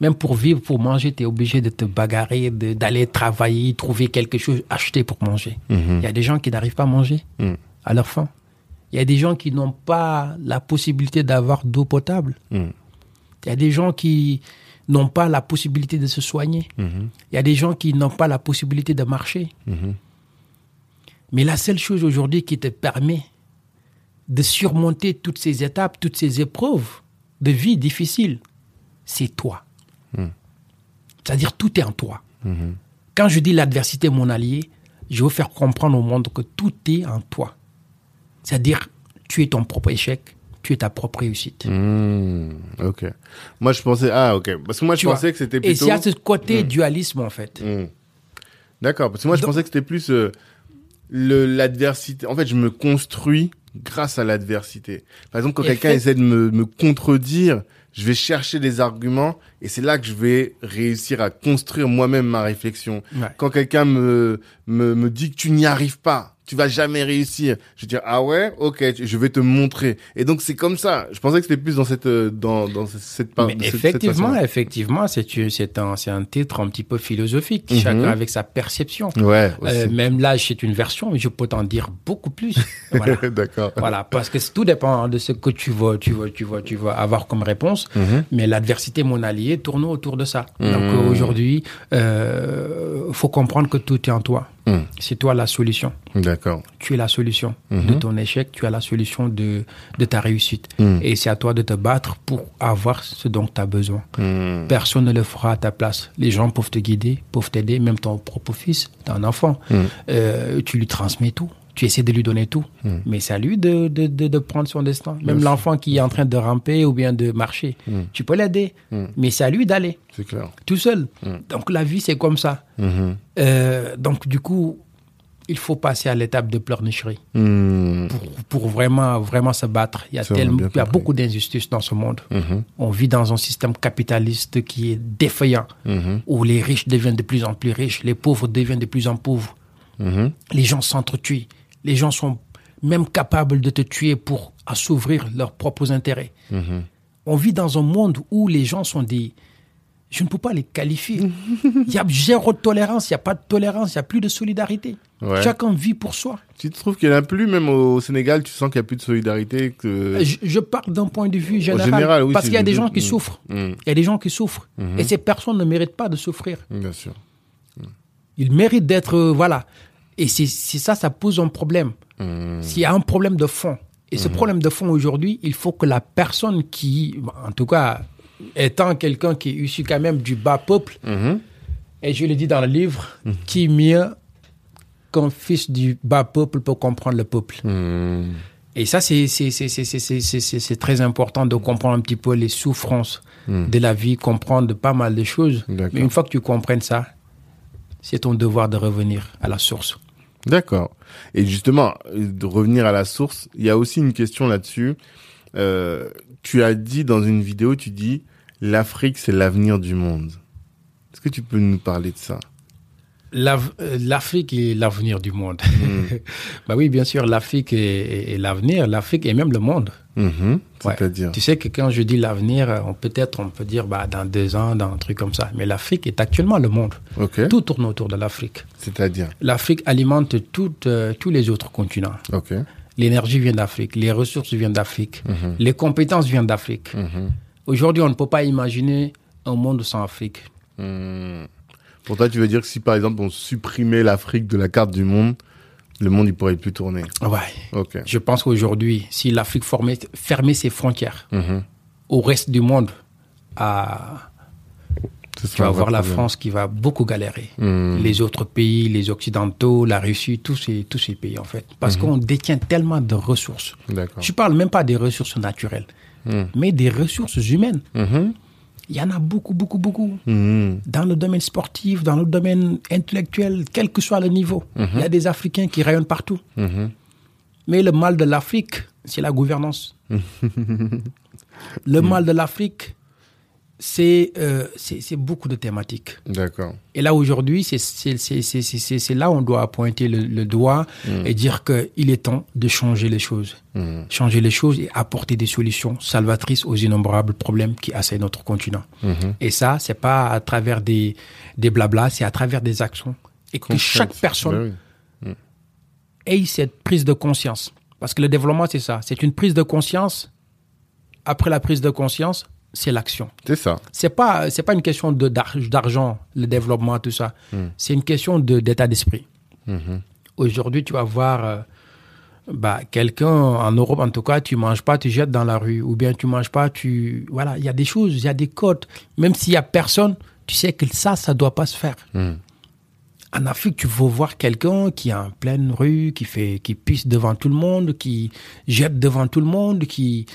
Même pour vivre, pour manger, tu es obligé de te bagarrer, d'aller travailler, trouver quelque chose, acheter pour manger. Mhm. Il y a des gens qui n'arrivent pas à manger Mhm. à leur faim. Il y a des gens qui n'ont pas la possibilité d'avoir d'eau potable. Mhm. Il y a des gens qui n'ont pas la possibilité de se soigner. Il y a des gens qui n'ont pas la possibilité de marcher. Mais la seule chose aujourd'hui qui te permet de surmonter toutes ces étapes, toutes ces épreuves de vie difficiles, c'est toi. C'est-à-dire tout est en toi. Mhm. Quand je dis l'adversité, mon allié, je veux faire comprendre au monde que tout est en toi. C'est-à-dire, tu es ton propre échec, tu es ta propre réussite. Mhm. Ok. Moi, je pensais. Ah, ok. Parce que moi, je Tu pensais vois. que c'était Et plutôt. il y a ce côté dualisme, en fait. D'accord. Parce que moi, je Donc- pensais que c'était plus euh, l'adversité. En fait, je me construis grâce à l'adversité. Par exemple, quand Et quelqu'un fait- essaie de me, me contredire, je vais chercher des arguments et c'est là que je vais réussir à construire moi-même ma réflexion. Ouais. Quand quelqu'un me, me, me dit que tu n'y arrives pas, tu vas jamais réussir, je dire ah ouais, ok, je vais te montrer. Et donc c'est comme ça. Je pensais que c'était plus dans cette euh, dans dans cette part. Cette- effectivement, effectivement, c'est une- c'est un, c'est un titre un petit peu philosophique, Mhm. chacun avec sa perception. Ouais. Aussi. Euh, même là, c'est une version, mais je peux t'en dire beaucoup plus. Voilà. D'accord. Voilà, parce que tout dépend de ce que tu veux, tu veux, tu veux, tu veux avoir comme réponse. Mhm. Mais l'adversité, mon allié, tourne autour de ça. Donc euh, aujourd'hui, euh, faut comprendre que tout est en toi. Mhm. C'est toi la solution. D'accord. Tu es la solution Mhm. de ton échec. Tu as la solution de, de ta réussite. Mhm. Et c'est à toi de te battre pour avoir ce dont tu as besoin. Mhm. Personne ne le fera à ta place. Les gens peuvent te guider, peuvent t'aider, même ton propre fils, ton enfant. Mhm. Euh, tu lui transmets tout. Tu essaies de lui donner tout. Mhm. Mais c'est à lui de, de, de, de prendre son destin. Même l'enfant qui est en train de ramper ou bien de marcher, Mhm. tu peux l'aider. Mhm. Mais c'est à lui d'aller C'est clair. tout seul. Donc la vie, c'est comme ça. Euh, donc du coup, il faut passer à l'étape de pleurnicherie Hmm. pour, pour vraiment, vraiment se battre. Il y a, tellement, il y a beaucoup d'injustices dans ce monde. On vit dans un système capitaliste qui est défaillant, où les riches deviennent de plus en plus riches, les pauvres deviennent de plus en pauvres. Les gens s'entretuent. Les gens sont même capables de te tuer pour assouvir leurs propres intérêts. Mhm. On vit dans un monde où les gens sont des... Je ne peux pas les qualifier. Il y a zéro tolérance, il n'y a pas de tolérance, il n'y a plus de solidarité. Ouais. Chacun vit pour soi. Tu trouves qu'il n'y en a plus, même au Sénégal, tu sens qu'il n'y a plus de solidarité que... Je, je parle d'un point de vue général. général, oui, parce qu'il y a des gens qui Mm. souffrent. Hmm. Il y a des gens qui souffrent. Et ces personnes ne méritent pas de souffrir. Bien sûr. Ils méritent d'être... euh, voilà. Et c'est ça, ça pose un problème. Hmm. S'il y a un problème de fond, et ce problème de fond aujourd'hui, il faut que la personne qui, en tout cas, étant quelqu'un qui est issu quand même du bas peuple, Mhm. et je le dis dans le livre, qui mieux qu'un fils du bas peuple peut comprendre le peuple. Hmm. Et ça, c'est très important de comprendre un petit peu les souffrances de la vie, comprendre pas mal de choses. Mais une fois que tu comprennes ça, c'est ton devoir de revenir à la source. D'accord. Et justement, de revenir à la source, il y a aussi une question là-dessus. Euh, tu as dit dans une vidéo, tu dis l'Afrique, c'est l'avenir du monde. Est-ce que tu peux nous parler de ça? Euh, L'Afrique est l'avenir du monde. Hmm. bah oui, bien sûr, l'Afrique est, est- est l'avenir. L'Afrique est même le monde. Mhm. Ouais. Tu sais que quand je dis l'avenir, euh, on peut-être on peut dire bah, dans deux ans, dans un truc comme ça. Mais l'Afrique est actuellement le monde. Tout tourne autour de l'Afrique. C'est-à-dire? L'Afrique alimente euh, tous les autres continents. L'énergie vient d'Afrique, les ressources viennent d'Afrique, Mhm. les compétences viennent d'Afrique. Mhm. Aujourd'hui, on ne peut pas imaginer un monde sans Afrique. Hmm. Pour toi, tu veux dire que si par exemple on supprimait l'Afrique de la carte du monde, le monde il pourrait plus tourner. Ouais. Ok. Je pense qu'aujourd'hui, si l'Afrique fermait ses frontières Mhm. au reste du monde, à, Ce tu vas voir la problème. France qui va beaucoup galérer. Hmm. Les autres pays, les Occidentaux, la Russie, tous ces, tous ces pays en fait. Parce qu'on détient tellement de ressources. Je parle même pas des ressources naturelles, mais des ressources humaines. Mhm. Il y en a beaucoup, beaucoup, beaucoup. Mhm. Dans le domaine sportif, dans le domaine intellectuel, quel que soit le niveau. Il y a des Africains qui rayonnent partout. Mhm. Mais le mal de l'Afrique, c'est la gouvernance. le mal de l'Afrique, c'est euh, beaucoup de thématiques. D'accord. Et là, aujourd'hui, c'est là où on doit pointer le, le doigt et dire qu'il est temps de changer les choses. Mhm. Changer les choses et apporter des solutions salvatrices aux innombrables problèmes qui assaillent notre continent. Mhm. Et ça, c'est pas à travers des, des blablas, c'est à travers des actions. Et que chaque personne Ben oui. ait cette prise de conscience. Parce que le développement, c'est ça. C'est une prise de conscience. Après la prise de conscience, c'est l'action. C'est ça. C'est pas, c'est pas une question de d'ar- d'argent, le développement, tout ça. C'est une question de d'état d'esprit. Mhm. Aujourd'hui, tu vas voir euh, bah, quelqu'un en Europe, en tout cas, tu manges pas, tu jettes dans la rue, ou bien tu manges pas, tu voilà, il y a des choses, il y a des codes. Même s'il y a personne, tu sais que ça, ça doit pas se faire. Mhm. En Afrique, tu vas voir quelqu'un qui est en pleine rue, qui fait, qui pisse devant tout le monde, qui jette devant tout le monde, qui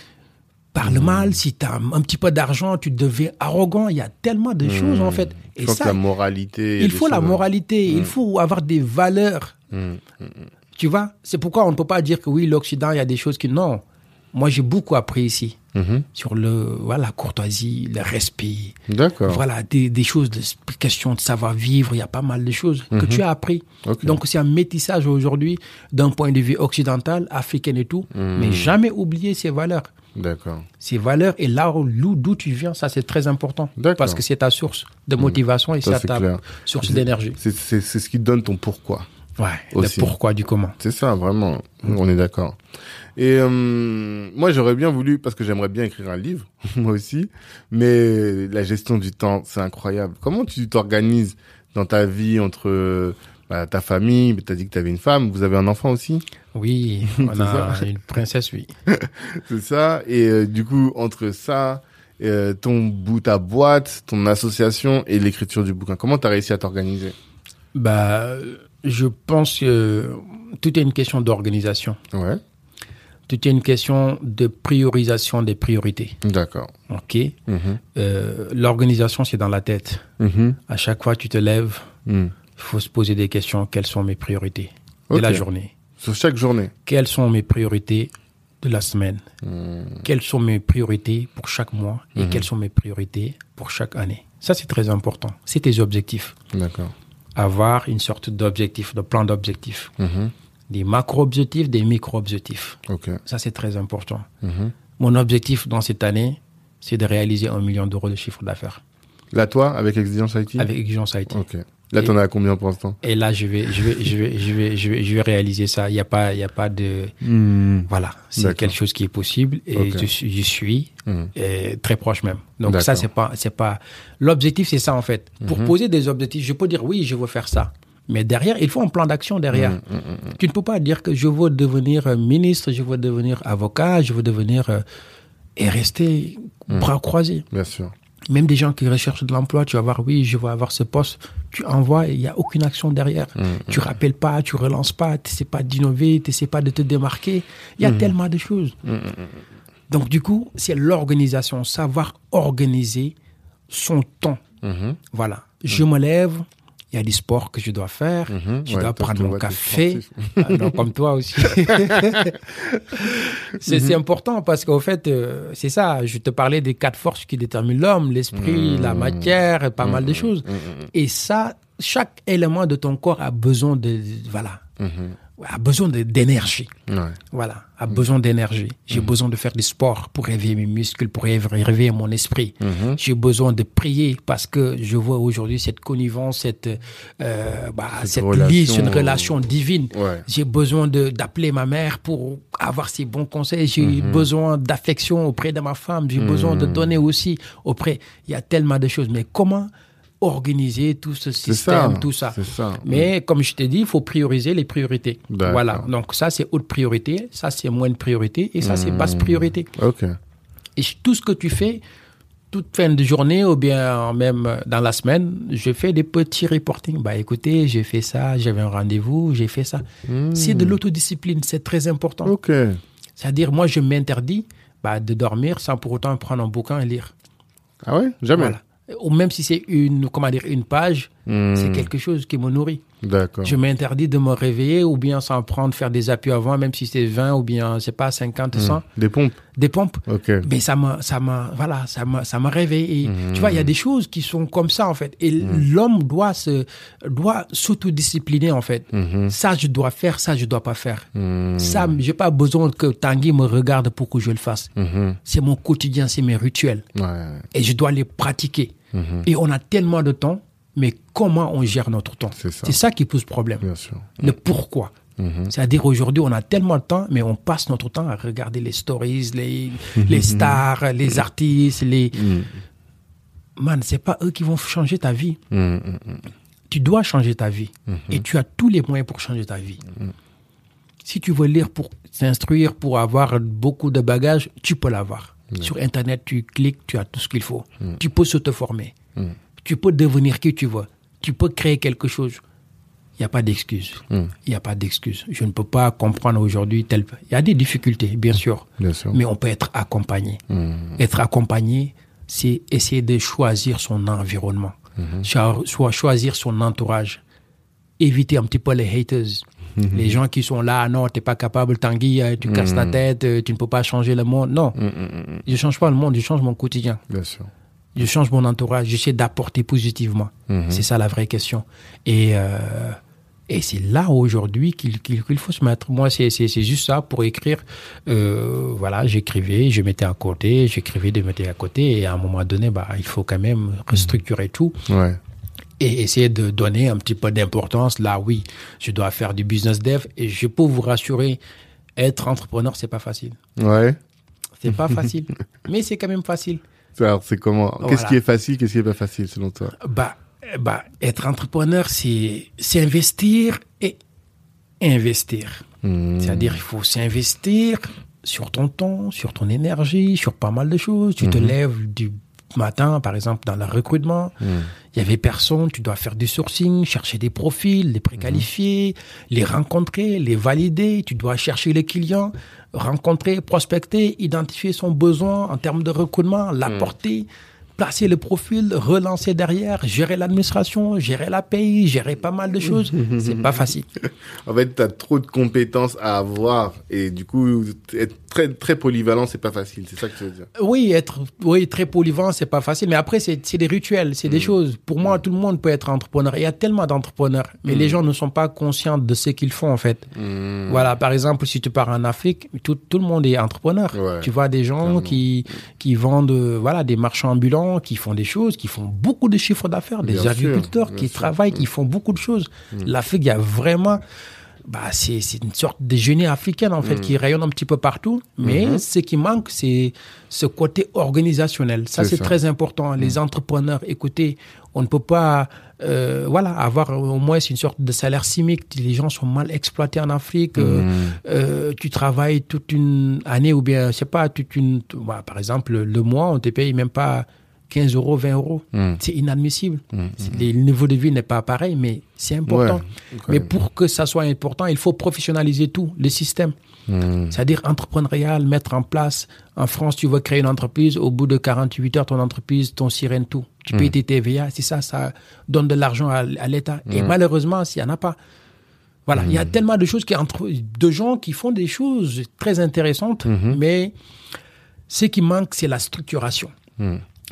parle Hmm. mal. Si tu as un petit peu d'argent, tu deviens arrogant. Il y a tellement de choses en fait. Et que ça, la moralité. il faut la moralité, Hmm. il faut avoir des valeurs. Tu vois, c'est pourquoi on ne peut pas dire que oui, l'Occident, il y a des choses qui non. Moi, j'ai beaucoup appris ici sur le voilà la courtoisie, le respect, D'accord. voilà des, des choses de question de savoir vivre. Il y a pas mal de choses que tu as appris. Donc c'est un métissage aujourd'hui d'un point de vue occidental, africain et tout, mais jamais oublier ces valeurs. D'accord. Ces valeurs et là où- d'où tu viens, ça c'est très important D'accord. parce que c'est ta source de motivation et c'est ta clair. source d'énergie. C'est ce qui donne ton pourquoi. Ouais, le pourquoi du comment. C'est ça, vraiment. On est d'accord. Et euh, moi, j'aurais bien voulu, parce que j'aimerais bien écrire un livre, moi aussi, mais la gestion du temps, c'est incroyable. Comment tu t'organises dans ta vie entre bah, ta famille Tu as dit que tu avais une femme, vous avez un enfant aussi? Oui, on C'est a ça. une princesse, oui. C'est ça. Et euh, du coup, entre ça, euh, ton bout, ta boîte, ton association et l'écriture du bouquin, comment tu as réussi à t'organiser? Bah, je pense que tout est une question d'organisation. Ouais, Tout est une question de priorisation des priorités. d'accord. Ok. Mhm. Euh, L'organisation, c'est dans la tête. Mhm. À chaque fois, tu te lèves, Mhm. il faut se poser des questions. Quelles sont mes priorités de la journée? Sur chaque journée. Quelles sont mes priorités de la semaine? Hmm. Quelles sont mes priorités pour chaque mois? Et quelles sont mes priorités pour chaque année? Ça, c'est très important. C'est tes objectifs. D'accord. Avoir une sorte d'objectif, de plan d'objectifs. Mhm. Des macro-objectifs, des micro-objectifs. Ok. Ça, c'est très important. Mon objectif dans cette année, c'est de réaliser un million d'euros de chiffre d'affaires Là, toi, avec Exigence IT avec Exigence IT. Ok. Là, t'en as à combien pour l'instant? Et là, je vais, je vais, je vais, je vais, je vais, je vais réaliser ça. Il n'y a pas, il y a pas de, voilà. C'est quelque chose qui est possible et je, suis- je suis Mhm. euh, très proche même. Donc ça, c'est pas, c'est pas. L'objectif, c'est ça en fait. Pour Mhm. poser des objectifs, je peux dire oui, je veux faire ça. Mais derrière, il faut un plan d'action derrière. Tu ne peux pas dire que je veux devenir euh, ministre, je veux devenir avocat, je veux devenir euh, et rester bras croisés. Bien sûr. Même des gens qui recherchent de l'emploi, tu vas voir, oui, je veux avoir ce poste. Tu envoies et il n'y a aucune action derrière. Tu rappelles pas, tu relances pas, tu sais pas d'innover, tu sais pas de te démarquer. Il y a tellement de choses. Donc, du coup, c'est l'organisation, savoir organiser son temps. Mhm. Voilà. Je me lève, il y a du sport que je dois faire, Mhm. je Ouais, dois prendre mon café. Ah non, comme toi aussi. c'est c'est important parce qu'au fait, euh, c'est ça, je te parlais des quatre forces qui déterminent l'homme, l'esprit, Mhm. la matière, et pas mal de choses. Et ça, chaque élément de ton corps a besoin de, voilà, Mhm. A besoin d'énergie. Ouais. Voilà, a besoin d'énergie. J'ai besoin de faire du sport pour réveiller mes muscles, pour réveiller mon esprit. Mhm. J'ai besoin de prier parce que je vois aujourd'hui cette connivence, cette, euh, bah, Cette relation, lice, une relation divine. Ouais. J'ai besoin d'appeler ma mère pour avoir ses bons conseils. J'ai Mhm. besoin d'affection auprès de ma femme. J'ai besoin de donner aussi auprès. Il y a tellement de choses. Mais comment organiser tout ce système, ça. tout ça mais comme je t'ai dit, il faut prioriser les priorités. Voilà. Donc ça, c'est haute priorité, ça, c'est moyenne priorité, et ça, c'est basse priorité. Ok. Et tout ce que tu fais, toute fin de journée ou bien même dans la semaine, je fais des petits reporting. Bah écoutez, j'ai fait ça, j'avais un rendez-vous, j'ai fait ça. C'est de l'autodiscipline, c'est très important. Ok. C'est-à-dire, moi, je m'interdis bah, de dormir sans pour autant prendre un bouquin et lire. Ah ouais? Jamais Voilà. Ou même si c'est une, comment dire, une page, Hmm. c'est quelque chose qui me nourrit. D'accord. Je m'interdis de me réveiller ou bien s'en prendre, faire des appuis avant, même si c'est 20 ou bien, c'est pas 50, 100, Des pompes des pompes. Mais ça me, ça me, voilà, ça me, ça me réveille. Et, Tu vois, il y a des choses qui sont comme ça, en fait. Et l'homme doit se, doit s'autodiscipliner, en fait. Ça, je dois faire, ça, je dois pas faire. Hmm. Ça, j'ai pas besoin que Tanguy me regarde pour que je le fasse. C'est mon quotidien, c'est mes rituels. Ouais. Et je dois les pratiquer. Et on a tellement de temps, mais comment on gère notre temps C'est ça. Qui pose problème. Bien sûr. Le pourquoi. Mhm. C'est-à-dire aujourd'hui, on a tellement de temps, mais on passe notre temps à regarder les stories, les, les stars, les artistes, les... Man, c'est pas eux qui vont changer ta vie. Tu dois changer ta vie. Et tu as tous les moyens pour changer ta vie. Si tu veux lire pour s'instruire, pour avoir beaucoup de bagages, tu peux l'avoir. Sur Internet, tu cliques, tu as tout ce qu'il faut. Tu peux s'auto-former. Tu peux devenir qui tu veux. Tu peux créer quelque chose. Il n'y a pas d'excuse. Il n'y a pas d'excuse. Je ne peux pas comprendre aujourd'hui tel... Il y a des difficultés, bien sûr. Bien sûr. Mais on peut être accompagné. Être accompagné, c'est essayer de choisir son environnement, Cho- soit choisir son entourage, éviter un petit peu les haters. Les gens qui sont là, non, tu n'es pas capable, Tanguy, euh, tu casses ta tête, euh, tu ne peux pas changer le monde. Non, je ne change pas le monde, je change mon quotidien. Bien sûr. Je change mon entourage, j'essaie d'apporter positivement. C'est ça la vraie question. Et, euh, et c'est là aujourd'hui qu'il qu'il faut se mettre. Moi, c'est juste ça pour écrire. Euh, voilà, j'écrivais, je mettais à côté, j'écrivais, je mettais à côté. Et à un moment donné, bah, il faut quand même restructurer tout Ouais. et essayer de donner un petit peu d'importance. Là, oui, je dois faire du business dev. Et je peux vous rassurer, être entrepreneur, c'est pas facile. Ouais. C'est pas facile, mais c'est quand même facile. Alors, c'est comment Qu'est-ce Voilà. qui est facile Qu'est-ce qui est pas facile selon toi? Bah, bah, être entrepreneur, c'est c'est investir et investir. Hmm. C'est-à-dire, il faut s'investir sur ton temps, sur ton énergie, sur pas mal de choses. Tu te lèves du matin, par exemple, dans le recrutement. Il y avait personne, tu dois faire du sourcing, chercher des profils, les préqualifier, les rencontrer, les valider. Tu dois chercher les clients, rencontrer, prospecter, identifier son besoin en termes de recrutement, l'apporter. placer le profil, relancer derrière, gérer l'administration, gérer la paye, gérer pas mal de choses. c'est pas facile. En fait, tu as trop de compétences à avoir et du coup, être très, très polyvalent, c'est pas facile. C'est ça que tu veux dire. Oui, être oui, très polyvalent, c'est pas facile. Mais après, c'est c'est des rituels, c'est des choses. Pour moi, tout le monde peut être entrepreneur. Il y a tellement d'entrepreneurs, mais les gens ne sont pas conscients de ce qu'ils font, en fait. Voilà, par exemple, si tu pars en Afrique, tout, tout le monde est entrepreneur. Ouais, tu vois des gens qui, qui vendent voilà, des marchands ambulants, qui font des choses, qui font beaucoup de chiffres d'affaires, des Bien agriculteurs qui sûr. travaillent, qui font beaucoup de choses. L'Afrique, il y a vraiment... Bah, c'est une sorte de génie africaine en fait qui rayonne un petit peu partout. Mais ce qui manque c'est ce côté organisationnel. Ça C'est très important. Les entrepreneurs écoutez on ne peut pas euh, voilà avoir au moins une sorte de salaire chimique les gens sont mal exploités en Afrique. Euh, euh, tu travailles toute une année ou bien je sais pas toute une voilà, par exemple le mois on te paye même pas 15 euros 20 euros c'est inadmissible C'est- le niveau de vie n'est pas pareil mais c'est important Ouais, mais pour que ça soit important, il faut professionnaliser tout, le système. C'est-à-dire entrepreneurial, mettre en place. En France, tu veux créer une entreprise, au bout de 48 heures, ton entreprise, ton sirène, tout. Tu payes tes TVA, c'est ça, ça donne de l'argent à, à l'État. Et malheureusement, s'il n'y en a pas. Voilà, il y a tellement de choses qui entre, de gens qui font des choses très intéressantes, mais ce qui manque, c'est la structuration.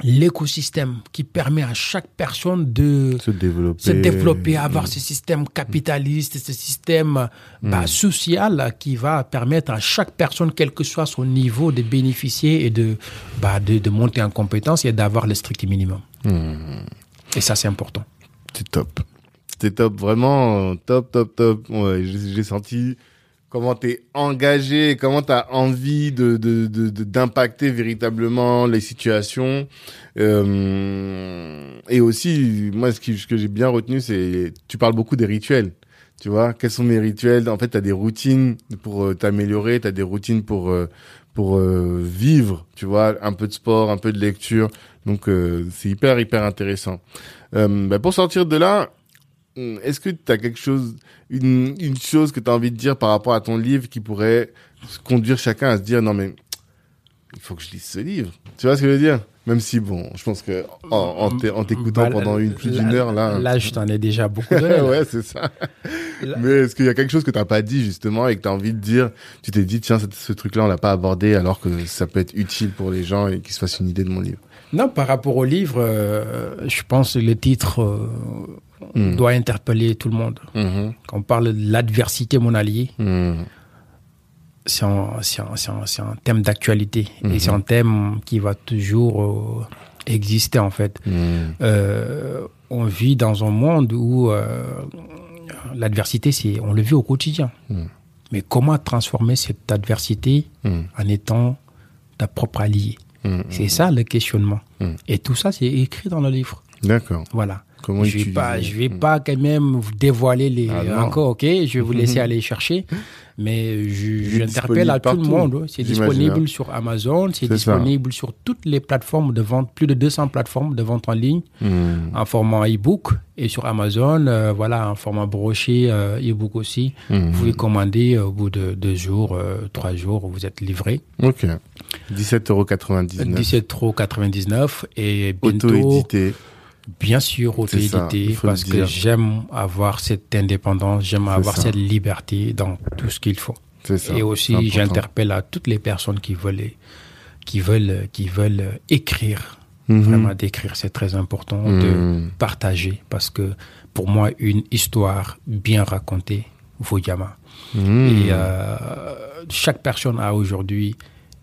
L'écosystème qui permet à chaque personne de Se développer. se développer, avoir ce système capitaliste, ce système bah, social qui va permettre à chaque personne, quel que soit son niveau, de bénéficier et de, bah, de, de monter en compétence et d'avoir le strict minimum. Et ça, c'est important. C'est top. C'était top, vraiment euh, top, top, top. Ouais, j'ai senti comment t'es engagé, comment t'as envie de de- de- de- d'impacter véritablement les situations. Euh, et aussi, moi, ce, qui, ce que j'ai bien retenu, c'est tu parles beaucoup des rituels. Tu vois, quels sont mes rituels? En fait, t'as des routines pour euh, t'améliorer, t'as des routines pour euh, pour euh, vivre. Tu vois, un peu de sport, un peu de lecture. Donc, euh, c'est hyper hyper intéressant. Euh, bah, pour sortir de là, est-ce que tu as quelque chose, une, une chose que tu as envie de dire par rapport à ton livre qui pourrait conduire chacun à se dire non mais il faut que je lise ce livre. Tu vois ce que je veux dire? Même si bon, je pense que en, en t'é- en t'écoutant Bah, pendant une plus d'une heure là. Là, je t'en ai déjà beaucoup donné. ouais, c'est ça. Là- Mais est-ce qu'il y a quelque chose que t'as pas dit justement et que t'as envie de dire Tu t'es dit tiens ce, ce truc-là on l'a pas abordé alors que ça peut être utile pour les gens et qu'ils se fassent une idée de mon livre? Non, par rapport au livre, euh, je pense que le titre euh, doit interpeller tout le monde. Mhm. Quand on parle de l'adversité, mon allié, Mhm. c'est un, un- un- thème d'actualité. Et c'est un thème qui va toujours euh, exister, en fait. Mhm. Euh, on vit dans un monde où euh, l'adversité, c'est, on le vit au quotidien. Mais comment transformer cette adversité Mhm. en étant ta propre allié Mhm. C'est ça le questionnement. Mhm. Et tout ça, c'est écrit dans le livre. D'accord. Voilà. Comment je vais utiliser pas, je vais pas quand même vous dévoiler les Ah encore, ok? Je vais vous laisser aller chercher, mais j'interpelle à tout le monde. C'est disponible hein. sur Amazon, c'est ça. disponible sur toutes les plateformes de vente, plus de 200 plateformes de vente en ligne, Mhm. en format e-book et sur Amazon, euh, voilà, en format broché euh, e-book aussi. Mhm. Vous pouvez commander euh, au bout de deux jours, euh, trois jours, vous êtes livré. Ok. 17,99€. 17,99 et bientôt. Auto-édité. Bien sûr, le parce que j'aime avoir cette indépendance, j'aime avoir ça. cette liberté dans tout ce qu'il faut. Ça. Et aussi, j'interpelle à toutes les personnes qui veulent, qui veulent, qui veulent écrire. Mhm. Vraiment, d'écrire, c'est très important de Mhm. partager, parce que pour moi, une histoire bien racontée vaut Yama. Mhm. Et euh, chaque personne a aujourd'hui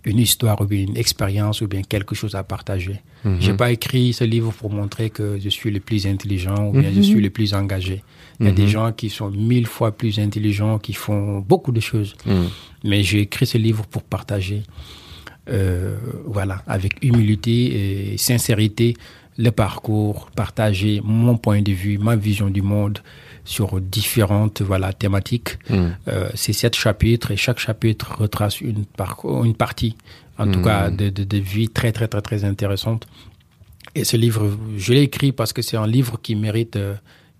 une histoire ou bien une expérience ou bien quelque chose à partager. Mhm. J'ai pas écrit ce livre pour montrer que je suis le plus intelligent ou bien je Mhm. suis le plus engagé. Il y a des gens qui sont mille fois plus intelligents, qui font beaucoup de choses. Mhm. Mais j'ai écrit ce livre pour partager, euh, voilà, avec humilité et sincérité, le parcours, partager mon point de vue, ma vision du monde sur différentes voilà thématiques. Mhm. Euh, c'est sept chapitres et chaque chapitre retrace une, parcours, une partie, en tout cas, de, de, de vie très, très, très, très intéressante. Et ce livre, je l'ai écrit parce que c'est un livre qui mérite euh,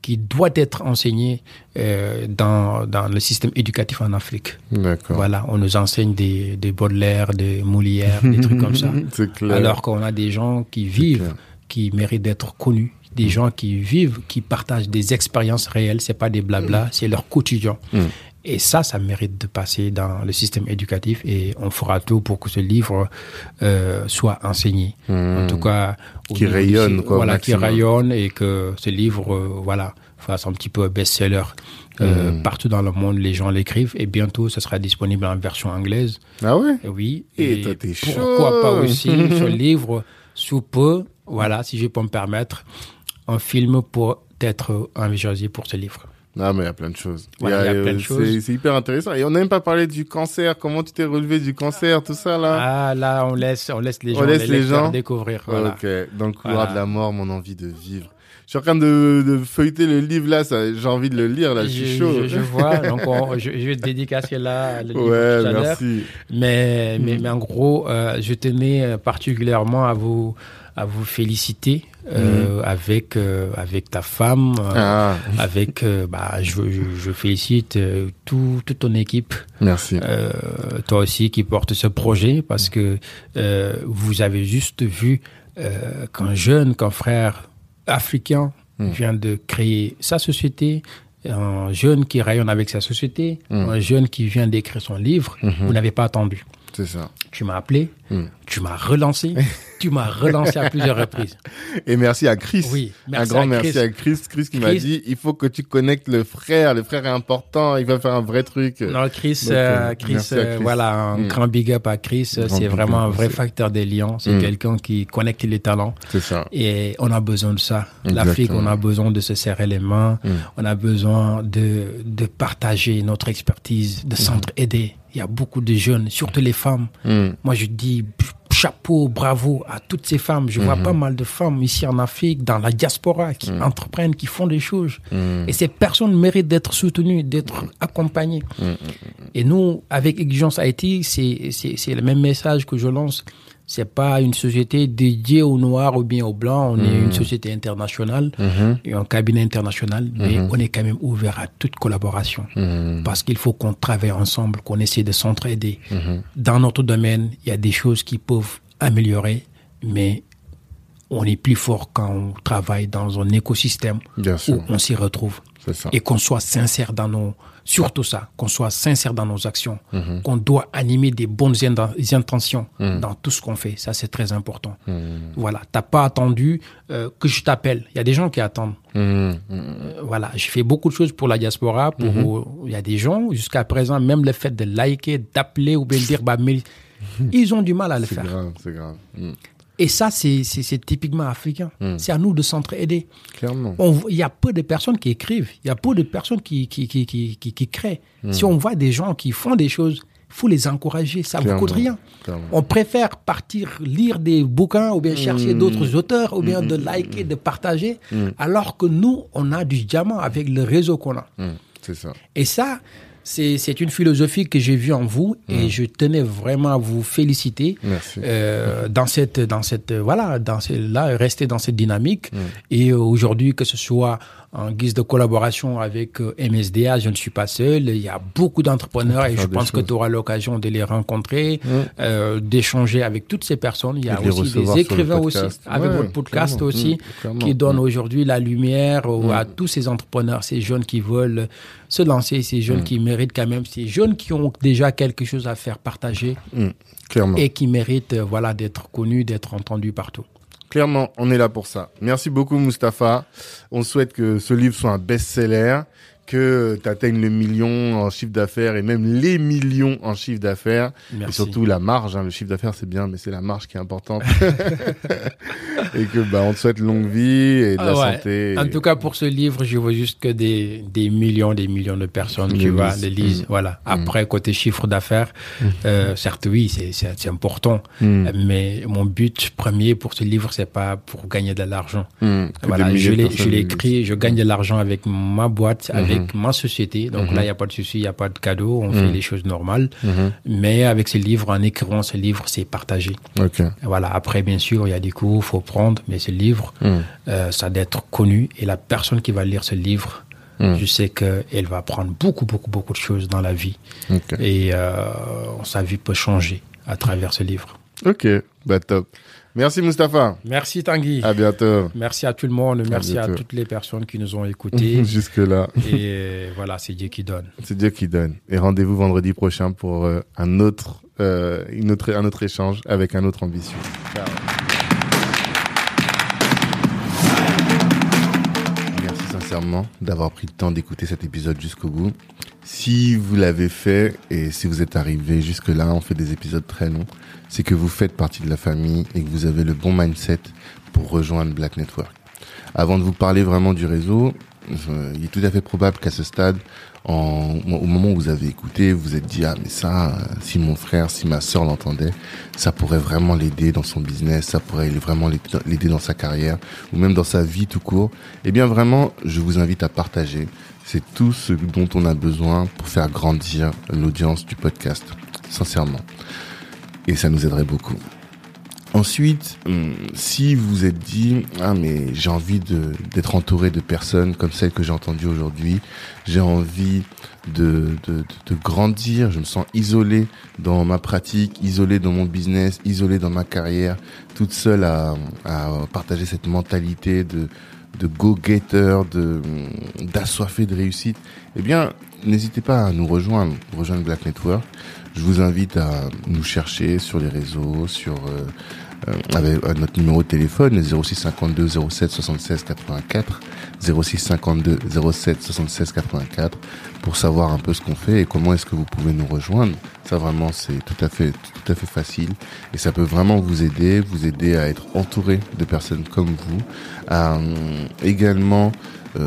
qui doit être enseigné euh, dans, dans le système éducatif en Afrique. D'accord. Voilà, on nous enseigne des, des Baudelaire, des Molière, des trucs comme ça. C'est clair. Alors qu'on a des gens qui vivent, qui méritent d'être connus, des gens qui vivent, qui partagent des expériences réelles, c'est pas des blabla, c'est leur quotidien. Mm. Et ça, ça mérite de passer dans le système éducatif et on fera tout pour que ce livre euh, soit enseigné. En tout cas, Qui rayonne, du- quoi, Voilà, qui rayonne et que ce livre, euh, voilà, fasse un petit peu best-seller. Euh, Mm. Partout dans le monde, les gens l'écrivent et bientôt, ce sera disponible en version anglaise. Ah ouais? Et Oui. Et t'es pourquoi chaud. pas aussi ce livre sous peu, voilà, si je peux me permettre, un film pour être envisagé pour ce livre. Non, mais il y a plein de choses. Ouais, il y a plein de c'est- choses. C'est hyper intéressant. Et on n'a même pas parlé du cancer. Comment tu t'es relevé du cancer, tout ça, là? Ah là, on laisse, on laisse les On gens, laisse les gens? découvrir. Voilà. Ok, dans le couloir Voilà. de la mort, mon envie de vivre. Je suis en train de, de feuilleter le livre là, j'ai envie de le lire là, je suis chaud. je- je vois, donc on- je, je vais te dédicacer là le livre ouais, tout à l'heure. merci. Mais, mais, mais en gros, euh, je tenais euh, particulièrement à vous, à vous féliciter euh, avec, euh, avec ta femme, euh. Ah, avec, euh, bah, je, je, je félicite euh, tout, toute ton équipe, merci. euh, toi aussi qui porte ce projet, parce que euh, vous avez juste vu euh, qu'un jeune, qu'un frère africain Mm. vient de créer sa société, un jeune qui rayonne avec sa société, Mm. un jeune qui vient d'écrire son livre, vous n'avez pas attendu. C'est ça. Tu m'as appelé, tu m'as relancé, tu m'as relancé à plusieurs reprises. Et merci à Chris. Oui, un merci grand à merci Chris. à Chris. Chris qui m'a dit, il faut que tu connectes le frère. Le frère est important. Il va faire un vrai truc. Non, Chris, Donc, euh, euh, Chris, euh, Chris. voilà, un Mm. grand big up à Chris. Grand C'est vraiment un vrai facteur des liens. C'est Mm. quelqu'un qui connecte les talents. C'est ça. Et on a besoin de ça. L'Afrique, on a besoin de se serrer les mains. Mm. On a besoin de, de partager notre expertise, de s'entraider. Il y a beaucoup de jeunes, surtout les femmes. Mm. Moi, je dis chapeau, bravo à toutes ces femmes. Je vois pas mal de femmes ici en Afrique, dans la diaspora, qui Mm. entreprennent, qui font des choses. Et ces personnes méritent d'être soutenues, d'être accompagnées. Et nous, avec Exigence Haïti, c'est le même message que je lance. C'est pas une société dédiée aux Noirs ou bien aux Blancs. On est une société internationale et un cabinet international, mais on est quand même ouvert à toute collaboration. Parce qu'il faut qu'on travaille ensemble, qu'on essaie de s'entraider. Dans notre domaine, il y a des choses qui peuvent améliorer, mais on est plus fort quand on travaille dans un écosystème où on s'y retrouve et qu'on soit sincère dans nos surtout ça qu'on soit sincère dans nos actions Mhm. qu'on doit animer des bonnes inten- intentions dans tout ce qu'on fait ça c'est très important Mhm. voilà t'as pas attendu euh, que je t'appelle il y a des gens qui attendent Mm. Mm. Euh, voilà je fais beaucoup de choses pour la diaspora pour il y a des gens jusqu'à présent même le fait de liker d'appeler ou bien de dire bah mais ils ont du mal à le C'est faire grave, c'est grave. Et ça c'est typiquement africain c'est à nous de s'entraider Clairement. il y a peu de personnes qui écrivent, il y a peu de personnes qui, qui, qui, qui, qui, créent. Hmm. Si on voit des gens qui font des choses, il faut les encourager, ça ne coûte rien. Clairement. On préfère partir lire des bouquins ou bien chercher Hmm. d'autres auteurs ou bien de liker, de partager, alors que nous, on a du diamant avec le réseau qu'on a. C'est ça. Et ça, c'est c'est une philosophie que j'ai vue en vous et je tenais vraiment à vous féliciter Merci. euh, dans cette dans cette voilà dans ce, là rester dans cette dynamique Hmm. et aujourd'hui que ce soit en guise de collaboration avec euh, MSDA je ne suis pas seul il y a beaucoup d'entrepreneurs et je pense que tu auras l'occasion de les rencontrer euh, d'échanger avec toutes ces personnes il y a de aussi des écrivains aussi avec Ouais, votre podcast clairement. aussi Mm, clairement. qui donnent Mm. aujourd'hui la lumière euh, à tous ces entrepreneurs ces jeunes qui veulent se lancer ces jeunes qui méritent quand même ces jeunes qui ont déjà quelque chose à faire partager Mm. Clairement. et qui méritent voilà d'être connus, d'être entendus partout. Clairement, on est là pour ça. Merci beaucoup, Mustapha. On souhaite que ce livre soit un best-seller, que tu atteignes le million en chiffre d'affaires et même les millions en chiffre d'affaires. Et surtout la marge. hein. Le chiffre d'affaires, c'est bien, mais c'est la marge qui est importante. et que bah, on te souhaite longue vie et de la Ah ouais. santé. En tout cas, pour ce livre, je veux juste que des, des millions, des millions de personnes qui Le lisent. le lisent. Mm. Voilà. Après, côté chiffre d'affaires, euh, certes, oui, c'est, important. Mm. Euh, Mais mon but premier pour ce livre, c'est pas pour gagner de l'argent. Voilà, je l'ai, écrit, je gagne de l'argent avec ma boîte, avec avec ma société. Donc là, il n'y a pas de souci, il n'y a pas de cadeau, on fait les choses normales. Mhm. Mais avec ce livre, en écrivant ce livre, c'est partagé. Voilà. Après, bien sûr, il y a des cours, faut prendre, mais ce livre, Mhm. euh, ça doit être connu. Et la personne qui va lire ce livre, Mhm. je sais qu'elle va apprendre beaucoup, beaucoup, beaucoup de choses dans la vie. Et euh, sa vie peut changer à travers ce livre. Ok. Bah top. Merci Mustapha. Merci Tanguy. À bientôt. Merci à tout le monde. Merci à, toutes les personnes qui nous ont écoutés. Jusque là. Et euh, voilà, c'est Dieu qui donne. C'est Dieu qui donne. Et rendez-vous vendredi prochain pour euh, un autre, euh, une autre, un autre échange avec un autre ambitieux. Ciao. Merci sincèrement d'avoir pris le temps d'écouter cet épisode jusqu'au bout. Si vous l'avez fait et si vous êtes arrivé jusque là, on fait des épisodes très longs, c'est que vous faites partie de la famille et que vous avez le bon mindset pour rejoindre Black Network. Avant de vous parler vraiment du réseau, il est tout à fait probable qu'à ce stade, au moment où vous avez écouté, vous vous êtes dit ah mais ça, si mon frère, si ma sœur l'entendait, ça pourrait vraiment l'aider dans son business, ça pourrait vraiment l'aider dans sa carrière ou même dans sa vie tout court. Eh bien vraiment, je vous invite à partager. C'est tout ce dont on a besoin pour faire grandir l'audience du podcast, sincèrement. Et ça nous aiderait beaucoup. Ensuite, hum, si vous êtes dit ah mais j'ai envie d'être entouré de personnes comme celles que j'ai entendues aujourd'hui, j'ai envie de, de de grandir, je me sens isolé dans ma pratique, isolé dans mon business, isolé dans ma carrière, toute seule à à partager cette mentalité de de go-getter, de d'assoiffé de réussite. Eh bien, n'hésitez pas à nous rejoindre, rejoindre Black Network. Je vous invite à nous chercher sur les réseaux, sur euh, euh, avec euh, notre numéro de téléphone 06 52 07 76 84 06 52 07 76 84 pour savoir un peu ce qu'on fait et comment est-ce que vous pouvez nous rejoindre. Ça vraiment c'est tout à fait tout à fait facile et ça peut vraiment vous aider, vous aider à être entouré de personnes comme vous, à euh, également euh,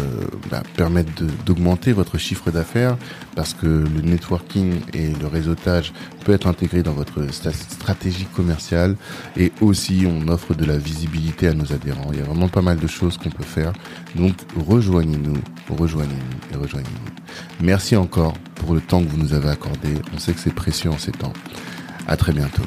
bah, permettre d'augmenter votre chiffre d'affaires parce que le networking et le réseautage peut être intégré dans votre stratégie commerciale et aussi on offre de la visibilité à nos adhérents. Il y a vraiment pas mal de choses qu'on peut faire. Donc rejoignez-nous, rejoignez-nous et rejoignez-nous. Merci encore pour le temps que vous nous avez accordé. On sait que c'est précieux en ces temps. À très bientôt.